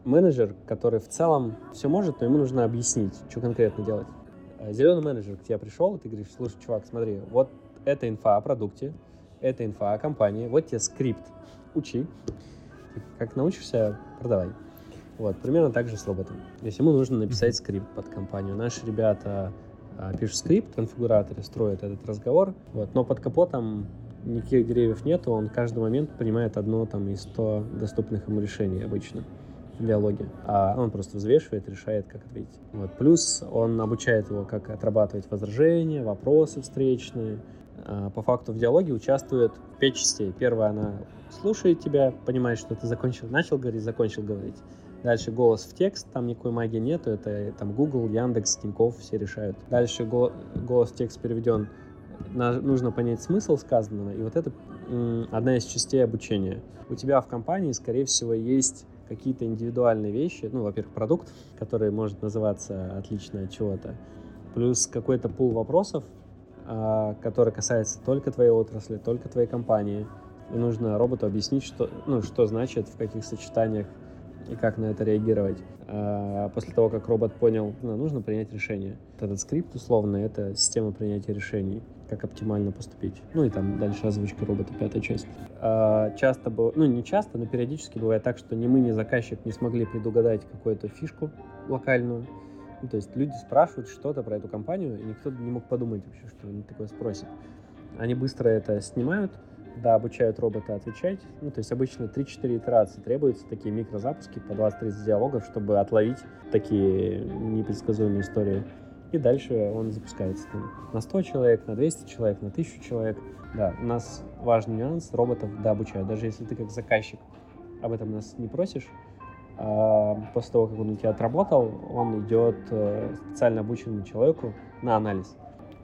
менеджер, который в целом все может, но ему нужно объяснить, что конкретно делать. Зеленый менеджер к тебе пришел, и ты говоришь, слушай, чувак, смотри, вот это инфа о продукте, это инфа о компании, вот тебе скрипт, учи. Как научишься, продавай. Вот, примерно так же с роботом. Если ему нужно написать скрипт под компанию, наши ребята а, пишут скрипт, конфигураторы строят этот разговор, вот, но под капотом никаких деревьев нету, он каждый момент принимает одно там из 100 доступных ему решений обычно в диалоге, а он просто взвешивает, решает, как ответить. Вот. Плюс он обучает его, как отрабатывать возражения, вопросы встречные. А, по факту в диалоге участвует пять частей. Первая, она слушает тебя, понимает, что ты закончил, начал говорить, закончил говорить. Дальше голос в текст, там никакой магии нету, это там Google, Яндекс, Тинькофф все решают. Дальше го- голос в текст переведен, нужно понять смысл сказанного, и вот это одна из частей обучения. У тебя в компании, скорее всего, есть какие-то индивидуальные вещи, ну, во-первых, продукт, который может называться отлично от чего-то, плюс какой-то пул вопросов, а, который касается только твоей отрасли, только твоей компании, и нужно роботу объяснить, что, ну, что значит, в каких сочетаниях и как на это реагировать. А после того, как робот понял, ну, нужно принять решение. Этот скрипт, условно, это система принятия решений, как оптимально поступить. Ну и там дальше озвучка робота, пятая часть. А часто, было, ну не часто, но периодически бывает так, что ни мы, ни заказчик не смогли предугадать какую-то фишку локальную. Ну, то есть люди спрашивают что-то про эту компанию, и никто не мог подумать вообще, что они такое спросят. Они быстро это снимают, да, обучают робота отвечать. Ну, то есть обычно 3-4 итерации требуются, такие микрозапуски по 20-30 диалогов, чтобы отловить такие непредсказуемые истории. И дальше он запускается там, на 100 человек, на 200 человек, на 1000 человек. Да, у нас важный нюанс, роботов да, обучают. Даже если ты как заказчик об этом нас не просишь, а после того, как он у тебя отработал, он идет э, специально обученному человеку на анализ.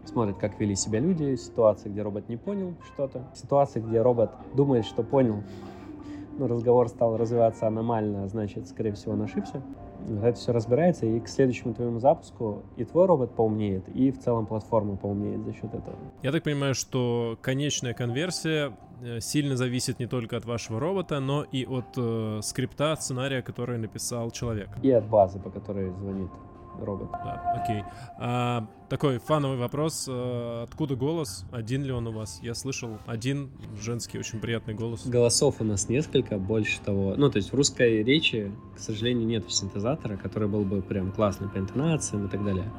Смотрит, как вели себя люди, ситуации, где робот не понял что-то, ситуации, где робот думает, что понял, но разговор стал развиваться аномально, а значит, скорее всего, он ошибся. Это все разбирается, и к следующему твоему запуску и твой робот поумнеет, и в целом платформа поумнеет за счет этого. Я так понимаю, что конечная конверсия э, сильно зависит не только от вашего робота, но и от э, скрипта, сценария, который написал человек. И от базы, по которой звонит робот. Да, окей. А, такой фановый вопрос. А, откуда голос? Один ли он у вас? Я слышал один женский, очень приятный голос. Голосов у нас несколько, больше того. Ну, то есть в русской речи, к сожалению, нет синтезатора, который был бы прям классный по интонациям и так далее.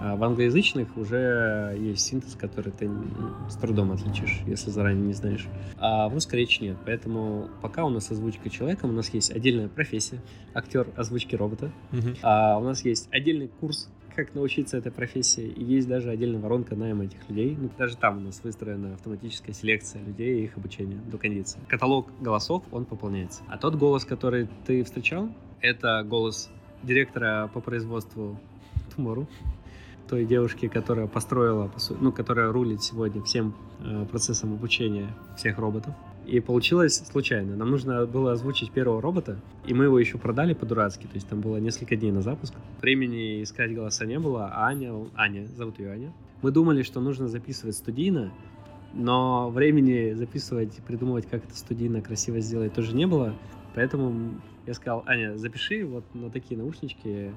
А в англоязычных уже есть синтез, который ты с трудом отличишь, если заранее не знаешь. А в русской речи нет. Поэтому пока у нас озвучка человеком, у нас есть отдельная профессия, актер озвучки робота. Uh-huh. А у нас есть отдельный курс как научиться этой профессии. И есть даже отдельная воронка найма этих людей. Ну, даже там у нас выстроена автоматическая селекция людей и их обучение до кондиции. Каталог голосов, он пополняется. А тот голос, который ты встречал, это голос директора по производству Tomorrow той девушки, которая построила, ну, которая рулит сегодня всем э, процессом обучения всех роботов. И получилось случайно. Нам нужно было озвучить первого робота, и мы его еще продали по-дурацки. То есть там было несколько дней на запуск. Времени искать голоса не было, а Аня, Аня, зовут ее Аня. Мы думали, что нужно записывать студийно, но времени записывать, придумывать, как это студийно красиво сделать, тоже не было. Поэтому я сказал, Аня, запиши вот на такие наушнички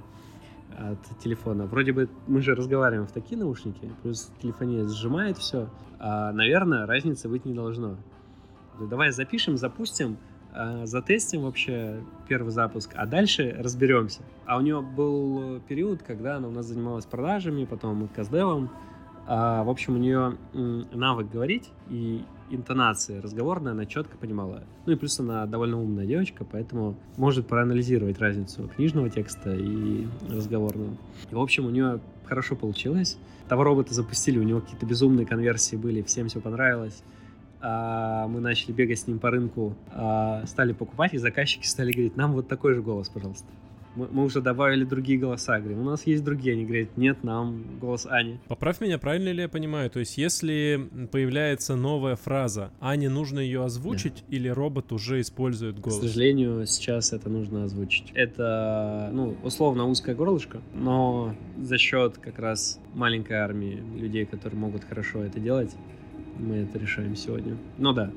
от телефона. Вроде бы мы же разговариваем в такие наушники, плюс телефония сжимает все. А, наверное, разницы быть не должно. Давай запишем, запустим, а, затестим вообще первый запуск, а дальше разберемся. А у нее был период, когда она у нас занималась продажами, потом каздевом. А, в общем, у нее навык говорить и интонация разговорная, она четко понимала. Ну и плюс она довольно умная девочка, поэтому может проанализировать разницу книжного текста и разговорного. И, в общем, у нее хорошо получилось. Того робота запустили, у него какие-то безумные конверсии были, всем все понравилось. А мы начали бегать с ним по рынку, а стали покупать, и заказчики стали говорить, нам вот такой же голос, пожалуйста мы, мы уже добавили другие голоса. Говорим, у нас есть другие. Они говорят, нет, нам голос Ани. Поправь меня, правильно ли я понимаю? То есть, если появляется новая фраза, Ане нужно ее озвучить да. или робот уже использует голос? К сожалению, сейчас это нужно озвучить. Это, ну, условно узкое горлышко, но за счет как раз маленькой армии людей, которые могут хорошо это делать, мы это решаем сегодня. Ну да,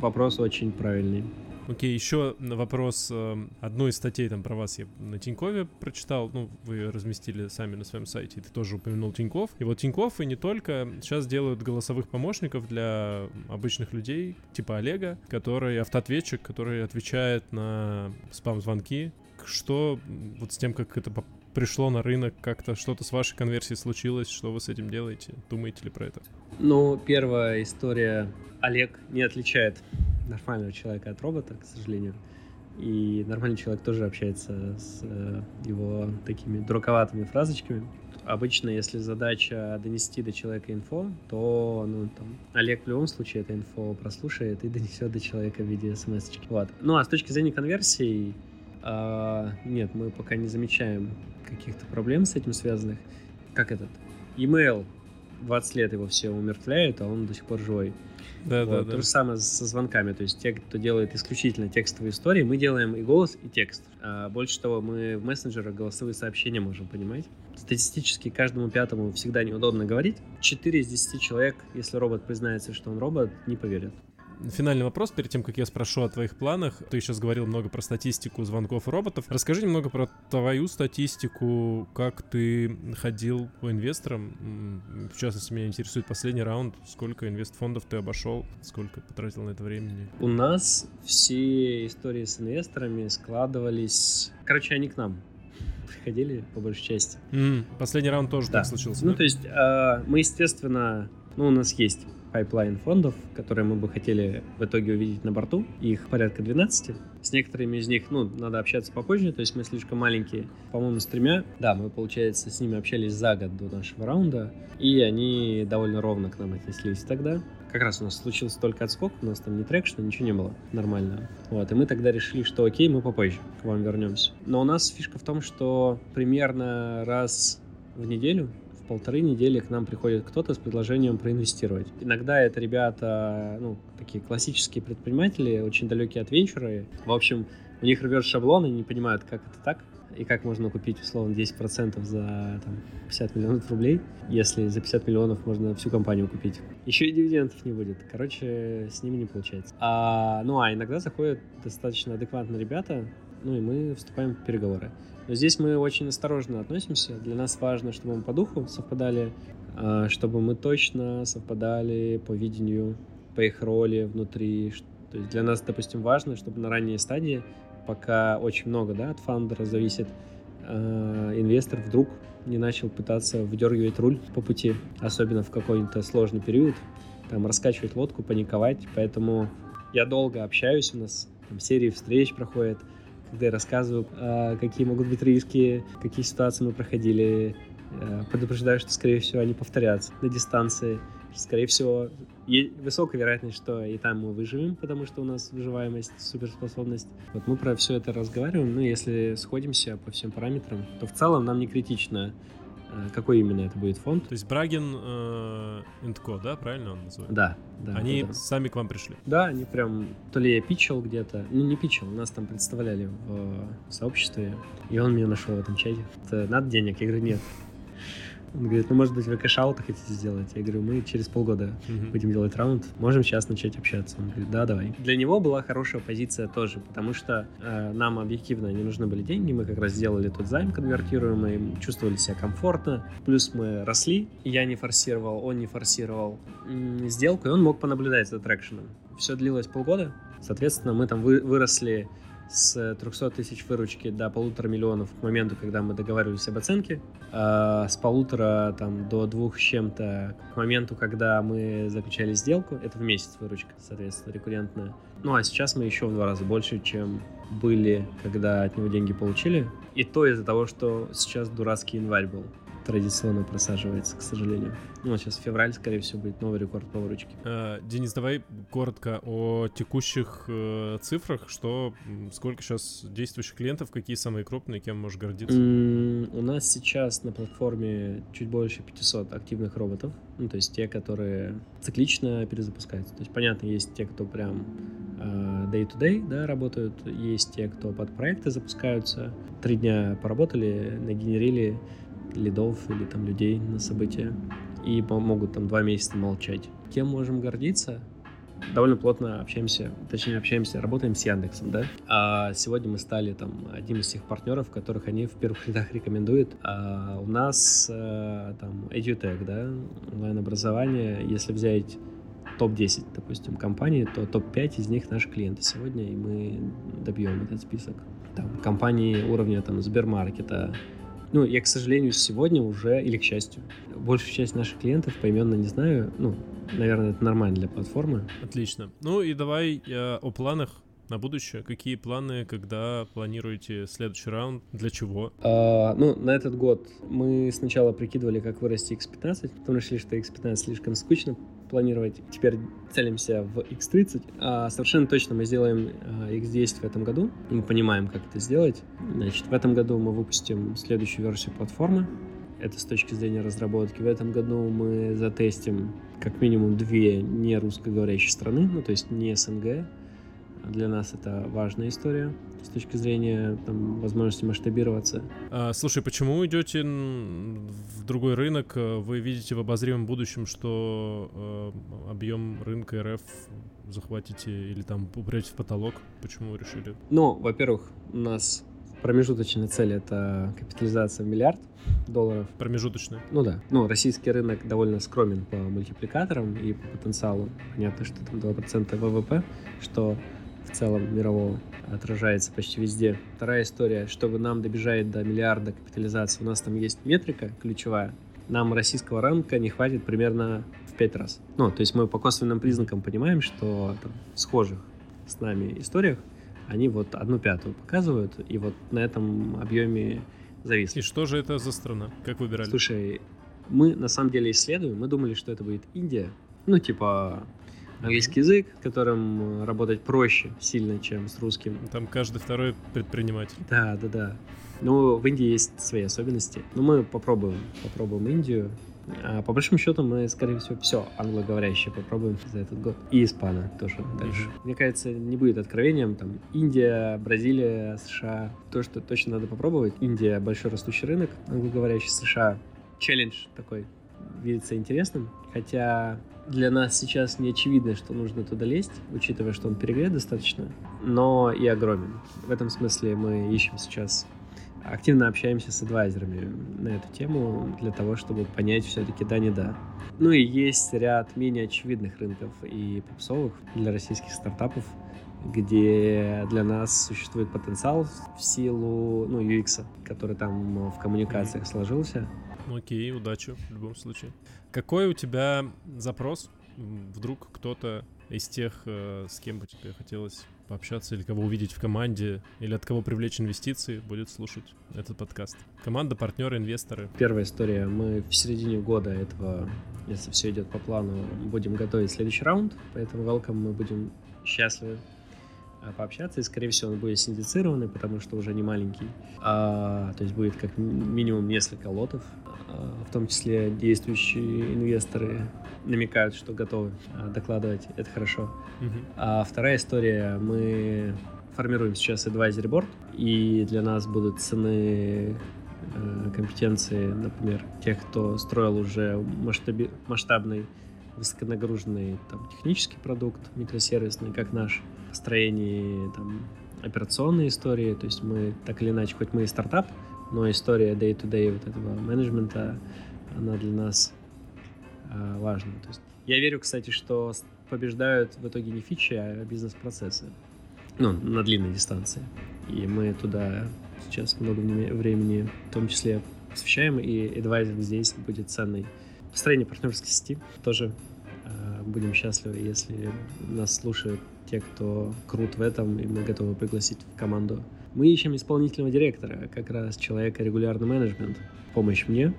вопрос очень правильный. Окей, еще вопрос. Эм, одной из статей там про вас я на Тинькове прочитал. Ну, вы разместили сами на своем сайте. Ты тоже упомянул Тиньков. И вот Тиньков и не только сейчас делают голосовых помощников для обычных людей, типа Олега, который автоответчик, который отвечает на спам-звонки. Что вот с тем, как это пришло на рынок, как-то что-то с вашей конверсией случилось, что вы с этим делаете? Думаете ли про это? Ну, первая история. Олег не отличает нормального человека от робота, к сожалению. И нормальный человек тоже общается с э, его такими дураковатыми фразочками. Обычно, если задача донести до человека инфо, то ну, там, Олег в любом случае это инфо прослушает и донесет до человека в виде смс -очки. Вот. Ну а с точки зрения конверсии, э, нет, мы пока не замечаем каких-то проблем с этим связанных. Как этот? E-mail 20 лет его все умертвляют, а он до сих пор живой. Да, вот. да, да. То же самое со звонками. То есть те, кто делает исключительно текстовые истории, мы делаем и голос, и текст. А больше того, мы в мессенджерах голосовые сообщения можем понимать. Статистически каждому пятому всегда неудобно говорить. 4 из 10 человек, если робот признается, что он робот, не поверят финальный вопрос перед тем, как я спрошу о твоих планах. Ты сейчас говорил много про статистику звонков роботов. Расскажи немного про твою статистику, как ты ходил по инвесторам. В частности, меня интересует последний раунд. Сколько инвестфондов ты обошел, сколько потратил на это времени? У нас все истории с инвесторами складывались... Короче, они к нам приходили, по большей части. Mm, последний раунд тоже да. так случился, Ну, да? то есть, э, мы, естественно, ну, у нас есть pipeline фондов, которые мы бы хотели в итоге увидеть на борту. Их порядка 12. С некоторыми из них, ну, надо общаться попозже, то есть мы слишком маленькие. По-моему, с тремя, да, мы, получается, с ними общались за год до нашего раунда, и они довольно ровно к нам отнеслись тогда как раз у нас случился только отскок, у нас там ни traction, ничего не было нормального. Вот, и мы тогда решили, что окей, мы попозже к вам вернемся. Но у нас фишка в том, что примерно раз в неделю полторы недели к нам приходит кто-то с предложением проинвестировать. Иногда это ребята, ну, такие классические предприниматели, очень далекие от венчура. В общем, у них рвет шаблон, и не понимают, как это так и как можно купить, условно, 10% за там, 50 миллионов рублей, если за 50 миллионов можно всю компанию купить. Еще и дивидендов не будет. Короче, с ними не получается. А, ну, а иногда заходят достаточно адекватные ребята, ну и мы вступаем в переговоры. Но здесь мы очень осторожно относимся. Для нас важно, чтобы мы по духу совпадали, а, чтобы мы точно совпадали по видению, по их роли внутри. То есть для нас, допустим, важно, чтобы на ранней стадии пока очень много да, от фаундера зависит, э, инвестор вдруг не начал пытаться выдергивать руль по пути, особенно в какой-то сложный период, там раскачивать лодку, паниковать. Поэтому я долго общаюсь, у нас там серии встреч проходят, когда я рассказываю, э, какие могут быть риски, какие ситуации мы проходили, э, предупреждаю, что, скорее всего, они повторятся на дистанции. Скорее всего, высокая вероятность, что и там мы выживем, потому что у нас выживаемость, суперспособность. Вот мы про все это разговариваем, ну, если сходимся по всем параметрам, то в целом нам не критично, какой именно это будет фонд. То есть Брагин э, Co, да, правильно он называется? Да, да. Они да. сами к вам пришли? Да, они прям, то ли я пичил где-то, ну не пичил, нас там представляли в сообществе, и он меня нашел в этом чате. Это надо денег? Я говорю, нет. Он говорит, ну, может быть, вы кэш-ауты хотите сделать? Я говорю, мы через полгода uh-huh. будем делать раунд, можем сейчас начать общаться. Он говорит, да, давай. Для него была хорошая позиция тоже, потому что э, нам объективно не нужны были деньги, мы как раз сделали тот займ конвертируемый, чувствовали себя комфортно, плюс мы росли, я не форсировал, он не форсировал сделку, и он мог понаблюдать за трекшеном. Все длилось полгода, соответственно, мы там вы- выросли с 300 тысяч выручки до полутора миллионов к моменту, когда мы договаривались об оценке, а с полутора там, до двух с чем-то к моменту, когда мы заключали сделку, это в месяц выручка, соответственно, рекуррентная. Ну а сейчас мы еще в два раза больше, чем были, когда от него деньги получили. И то из-за того, что сейчас дурацкий январь был традиционно просаживается, к сожалению. Ну, вот сейчас февраль, скорее всего, будет новый рекорд по выручке. А, Денис, давай коротко о текущих э, цифрах. Что, сколько сейчас действующих клиентов, какие самые крупные, кем можешь гордиться? Mm, у нас сейчас на платформе чуть больше 500 активных роботов. Ну, то есть те, которые циклично перезапускаются. То есть, понятно, есть те, кто прям э, day-to-day да, работают, есть те, кто под проекты запускаются. Три дня поработали, нагенерили лидов или там людей на события и могут там два месяца молчать. Кем можем гордиться? довольно плотно общаемся, точнее общаемся, работаем с Яндексом, да. А сегодня мы стали там одним из тех партнеров, которых они в первых рядах рекомендуют. А у нас а, там EduTech, да, онлайн-образование, если взять топ-10, допустим, компаний, то топ-5 из них наши клиенты сегодня, и мы добьем этот список. Там компании уровня там Сбермаркета, ну, я, к сожалению, сегодня уже, или к счастью, большую часть наших клиентов поименно не знаю. Ну, наверное, это нормально для платформы. Отлично. Ну и давай э, о планах на будущее? Какие планы, когда планируете следующий раунд? Для чего? А, ну, на этот год мы сначала прикидывали, как вырасти X15, потом решили, что X15 слишком скучно планировать. Теперь целимся в X30. А совершенно точно мы сделаем X10 а, в этом году. Мы понимаем, как это сделать. Значит, в этом году мы выпустим следующую версию платформы. Это с точки зрения разработки. В этом году мы затестим как минимум две не русскоговорящие страны, ну то есть не СНГ, для нас это важная история с точки зрения там, возможности масштабироваться. А, слушай, почему идете в другой рынок? Вы видите в обозримом будущем, что э, объем рынка РФ захватите или там упрете в потолок? Почему вы решили? Ну, во-первых, у нас промежуточная цель — это капитализация в миллиард долларов. Промежуточная? Ну да. Ну, российский рынок довольно скромен по мультипликаторам и по потенциалу. Понятно, что там 2% ВВП, что в целом мирового отражается почти везде. Вторая история, чтобы нам добежать до миллиарда капитализации, у нас там есть метрика ключевая, нам российского рынка не хватит примерно в пять раз. Ну, то есть мы по косвенным признакам понимаем, что там, в схожих с нами историях они вот одну пятую показывают, и вот на этом объеме зависли. И что же это за страна? Как выбирали? Слушай, мы на самом деле исследуем, мы думали, что это будет Индия, ну, типа английский язык, которым работать проще сильно, чем с русским. Там каждый второй предприниматель. Да, да, да. Ну, в Индии есть свои особенности. Но мы попробуем, попробуем Индию. А по большому счету мы, скорее всего, все англоговорящее попробуем за этот год. И испана тоже дальше. Mm-hmm. Мне кажется, не будет откровением. Там Индия, Бразилия, США. То, что точно надо попробовать. Индия — большой растущий рынок, англоговорящий США. Челлендж такой видится интересным. Хотя для нас сейчас не очевидно, что нужно туда лезть, учитывая, что он перегрет достаточно, но и огромен. В этом смысле мы ищем сейчас активно общаемся с адвайзерами на эту тему для того, чтобы понять все-таки да, не да. Ну и есть ряд менее очевидных рынков и попсовых для российских стартапов, где для нас существует потенциал в силу ну, UX, который там в коммуникациях сложился. Окей, удачи в любом случае. Какой у тебя запрос? Вдруг кто-то из тех, э, с кем бы тебе хотелось пообщаться, или кого увидеть в команде, или от кого привлечь инвестиции, будет слушать этот подкаст. Команда, партнеры, инвесторы. Первая история. Мы в середине года этого, если все идет по плану, будем готовить следующий раунд, поэтому welcome мы будем счастливы пообщаться, и, скорее всего, он будет синдицированный, потому что уже не маленький. А, то есть будет как минимум несколько лотов, а, в том числе действующие инвесторы намекают, что готовы а, докладывать, это хорошо. Uh-huh. А вторая история, мы формируем сейчас advisory board, и для нас будут цены э, компетенции, например, тех, кто строил уже масштаби- масштабный высоконагруженный там, технический продукт, микросервисный, как наш, строении там, операционной истории, то есть мы так или иначе, хоть мы и стартап, но история day-to-day вот этого менеджмента, она для нас э, важна. То есть я верю, кстати, что побеждают в итоге не фичи, а бизнес-процессы. Ну, на длинной дистанции. И мы туда сейчас много времени, в том числе, посвящаем, и адвайзинг здесь будет ценный. Построение партнерской сети тоже э, будем счастливы, если нас слушают те, кто крут в этом, и мы готовы пригласить в команду. Мы ищем исполнительного директора, как раз человека регулярный менеджмент. Помощь мне,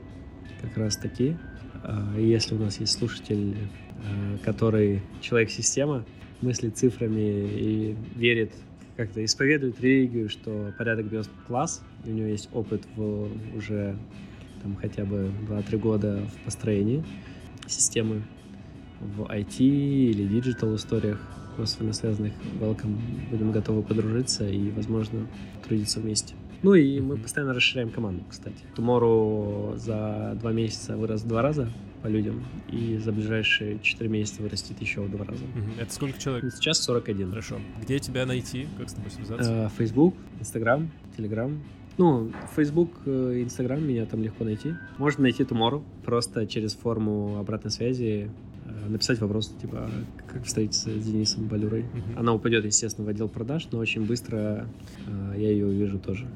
как раз таки. А, если у нас есть слушатель, а, который человек-система, мыслит цифрами и верит, как-то исповедует религию, что порядок бьет класс, у него есть опыт в уже там, хотя бы 2-3 года в построении системы в IT или digital историях, косвенно связанных, welcome, будем готовы подружиться и, возможно, трудиться вместе. Ну и мы постоянно расширяем команду, кстати. Tomorrow за два месяца вырос два раза по людям, и за ближайшие четыре месяца вырастет еще в два раза. Это сколько человек? Сейчас 41. Хорошо. Где тебя найти? Как с тобой связаться? Э, Facebook, Instagram, Telegram. Ну, Facebook, э, Instagram, меня там легко найти. Можно найти Tomorrow, просто через форму обратной связи написать вопрос, типа, как встретиться с Денисом Балюрой. Uh-huh. Она упадет, естественно, в отдел продаж, но очень быстро э, я ее увижу тоже.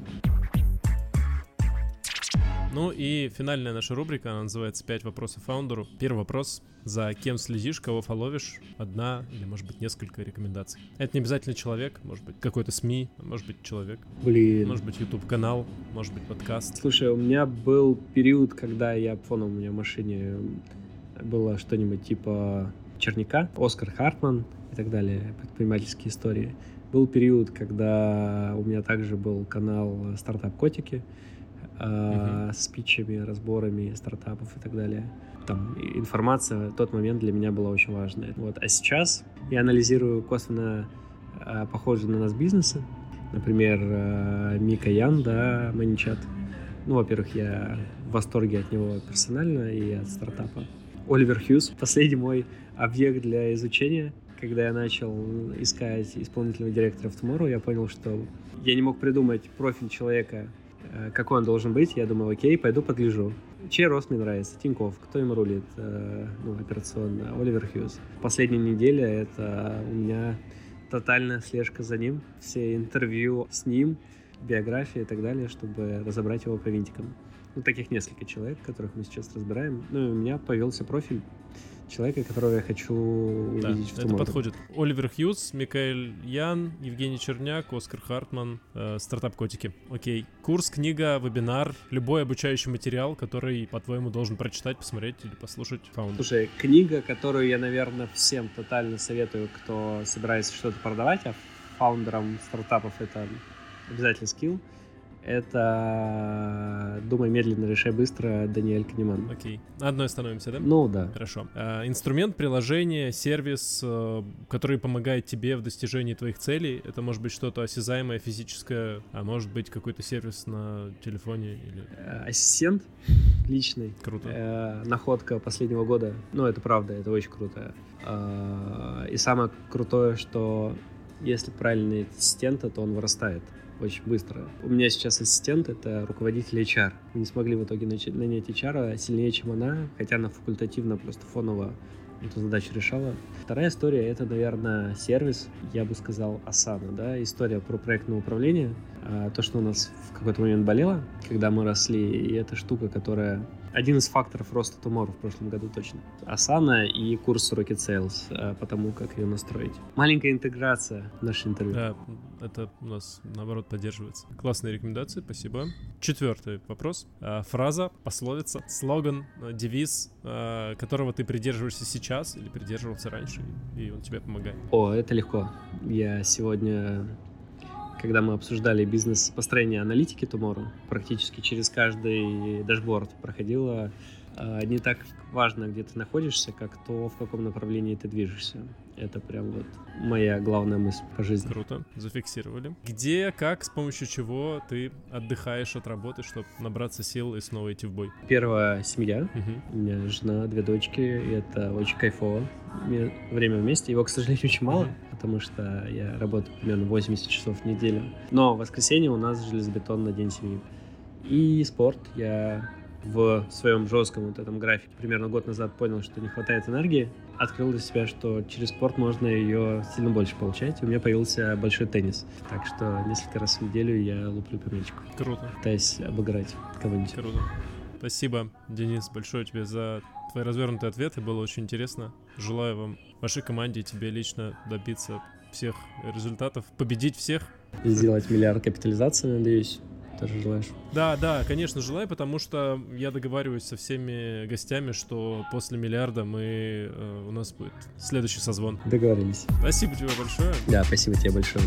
Ну и финальная наша рубрика, она называется «Пять вопросов фаундеру». Первый вопрос. За кем следишь, кого фоловишь? Одна или, может быть, несколько рекомендаций. Это не обязательно человек, может быть, какой-то СМИ, может быть, человек. Блин. Может быть, YouTube-канал, может быть, подкаст. Слушай, у меня был период, когда я фоном у меня в машине было что-нибудь типа Черняка, Оскар Хартман и так далее, предпринимательские истории. Был период, когда у меня также был канал «Стартап Котики», uh-huh. с питчами, разборами стартапов и так далее. Там информация в тот момент для меня была очень важная. Вот. А сейчас я анализирую косвенно э, похожие на нас бизнесы. Например, э, Мика Ян, да, Маничат. Ну, во-первых, я в восторге от него персонально и от стартапа. Оливер Хьюз, последний мой объект для изучения. Когда я начал искать исполнительного директора в Tomorrow, я понял, что я не мог придумать профиль человека, Э, какой он должен быть, я думал, окей, пойду подгляжу. Чей рост мне нравится? Тиньков. Кто им рулит? Э, ну, операционно. Оливер Хьюз. Последняя неделя — это у меня тотальная слежка за ним. Все интервью с ним, биография и так далее, чтобы разобрать его по винтикам. Ну, таких несколько человек, которых мы сейчас разбираем. Ну, и у меня появился профиль человека, которого я хочу увидеть да, в Это подходит. Оливер Хьюз, Микаэль Ян, Евгений Черняк, Оскар Хартман, э, стартап-котики. Окей. Курс, книга, вебинар, любой обучающий материал, который, по-твоему, должен прочитать, посмотреть или послушать фаундер. Слушай, книга, которую я, наверное, всем тотально советую, кто собирается что-то продавать, а фаундерам стартапов это обязательно скилл это «Думай медленно, решай быстро» Даниэль Канеман. Окей. На одной остановимся, да? Ну, да. Хорошо. А, инструмент, приложение, сервис, э, который помогает тебе в достижении твоих целей. Это может быть что-то осязаемое, физическое, а может быть какой-то сервис на телефоне или... Ассистент личный. Круто. Э, находка последнего года. Ну, это правда, это очень круто. Э, и самое крутое, что если правильный ассистент, то он вырастает очень быстро. У меня сейчас ассистент — это руководитель HR. Мы не смогли в итоге нанять HR сильнее, чем она, хотя она факультативно, просто фоново эту задачу решала. Вторая история — это, наверное, сервис, я бы сказал, Asana, да, история про проектное управление, а, то, что у нас в какой-то момент болело, когда мы росли, и это штука, которая один из факторов роста Tomorrow в прошлом году точно. Asana и курс Rocket Sales, э, потому как ее настроить. Маленькая интеграция в наше интервью. Да, это у нас, наоборот, поддерживается. Классные рекомендации, спасибо. Четвертый вопрос. Э, фраза, пословица, слоган, э, девиз, которого ты придерживаешься сейчас или придерживался раньше, и он тебе помогает. О, это легко. Я сегодня когда мы обсуждали бизнес построения аналитики Tomorrow, практически через каждый дашборд проходило а, не так важно, где ты находишься, как то, в каком направлении ты движешься. Это прям вот моя главная мысль по жизни. Круто, зафиксировали. Где, как, с помощью чего ты отдыхаешь от работы, чтобы набраться сил и снова идти в бой? Первая семья. Угу. У меня жена, две дочки, и это очень кайфово. Время вместе. Его, к сожалению, очень мало, угу. потому что я работаю примерно 80 часов в неделю. Но в воскресенье у нас железобетонный день семьи. И спорт. Я в своем жестком вот этом графике примерно год назад понял, что не хватает энергии, открыл для себя, что через спорт можно ее сильно больше получать. У меня появился большой теннис. Так что несколько раз в неделю я луплю по мячику. Круто. Пытаюсь обыграть кого-нибудь. Круто. Спасибо, Денис, большое тебе за твои развернутые ответы. Было очень интересно. Желаю вам, вашей команде, тебе лично добиться всех результатов, победить всех. И сделать миллиард капитализации, надеюсь тоже желаешь? Да, да, конечно, желаю, потому что я договариваюсь со всеми гостями, что после миллиарда мы э, у нас будет следующий созвон. Договорились. Спасибо тебе большое. Да, спасибо тебе большое.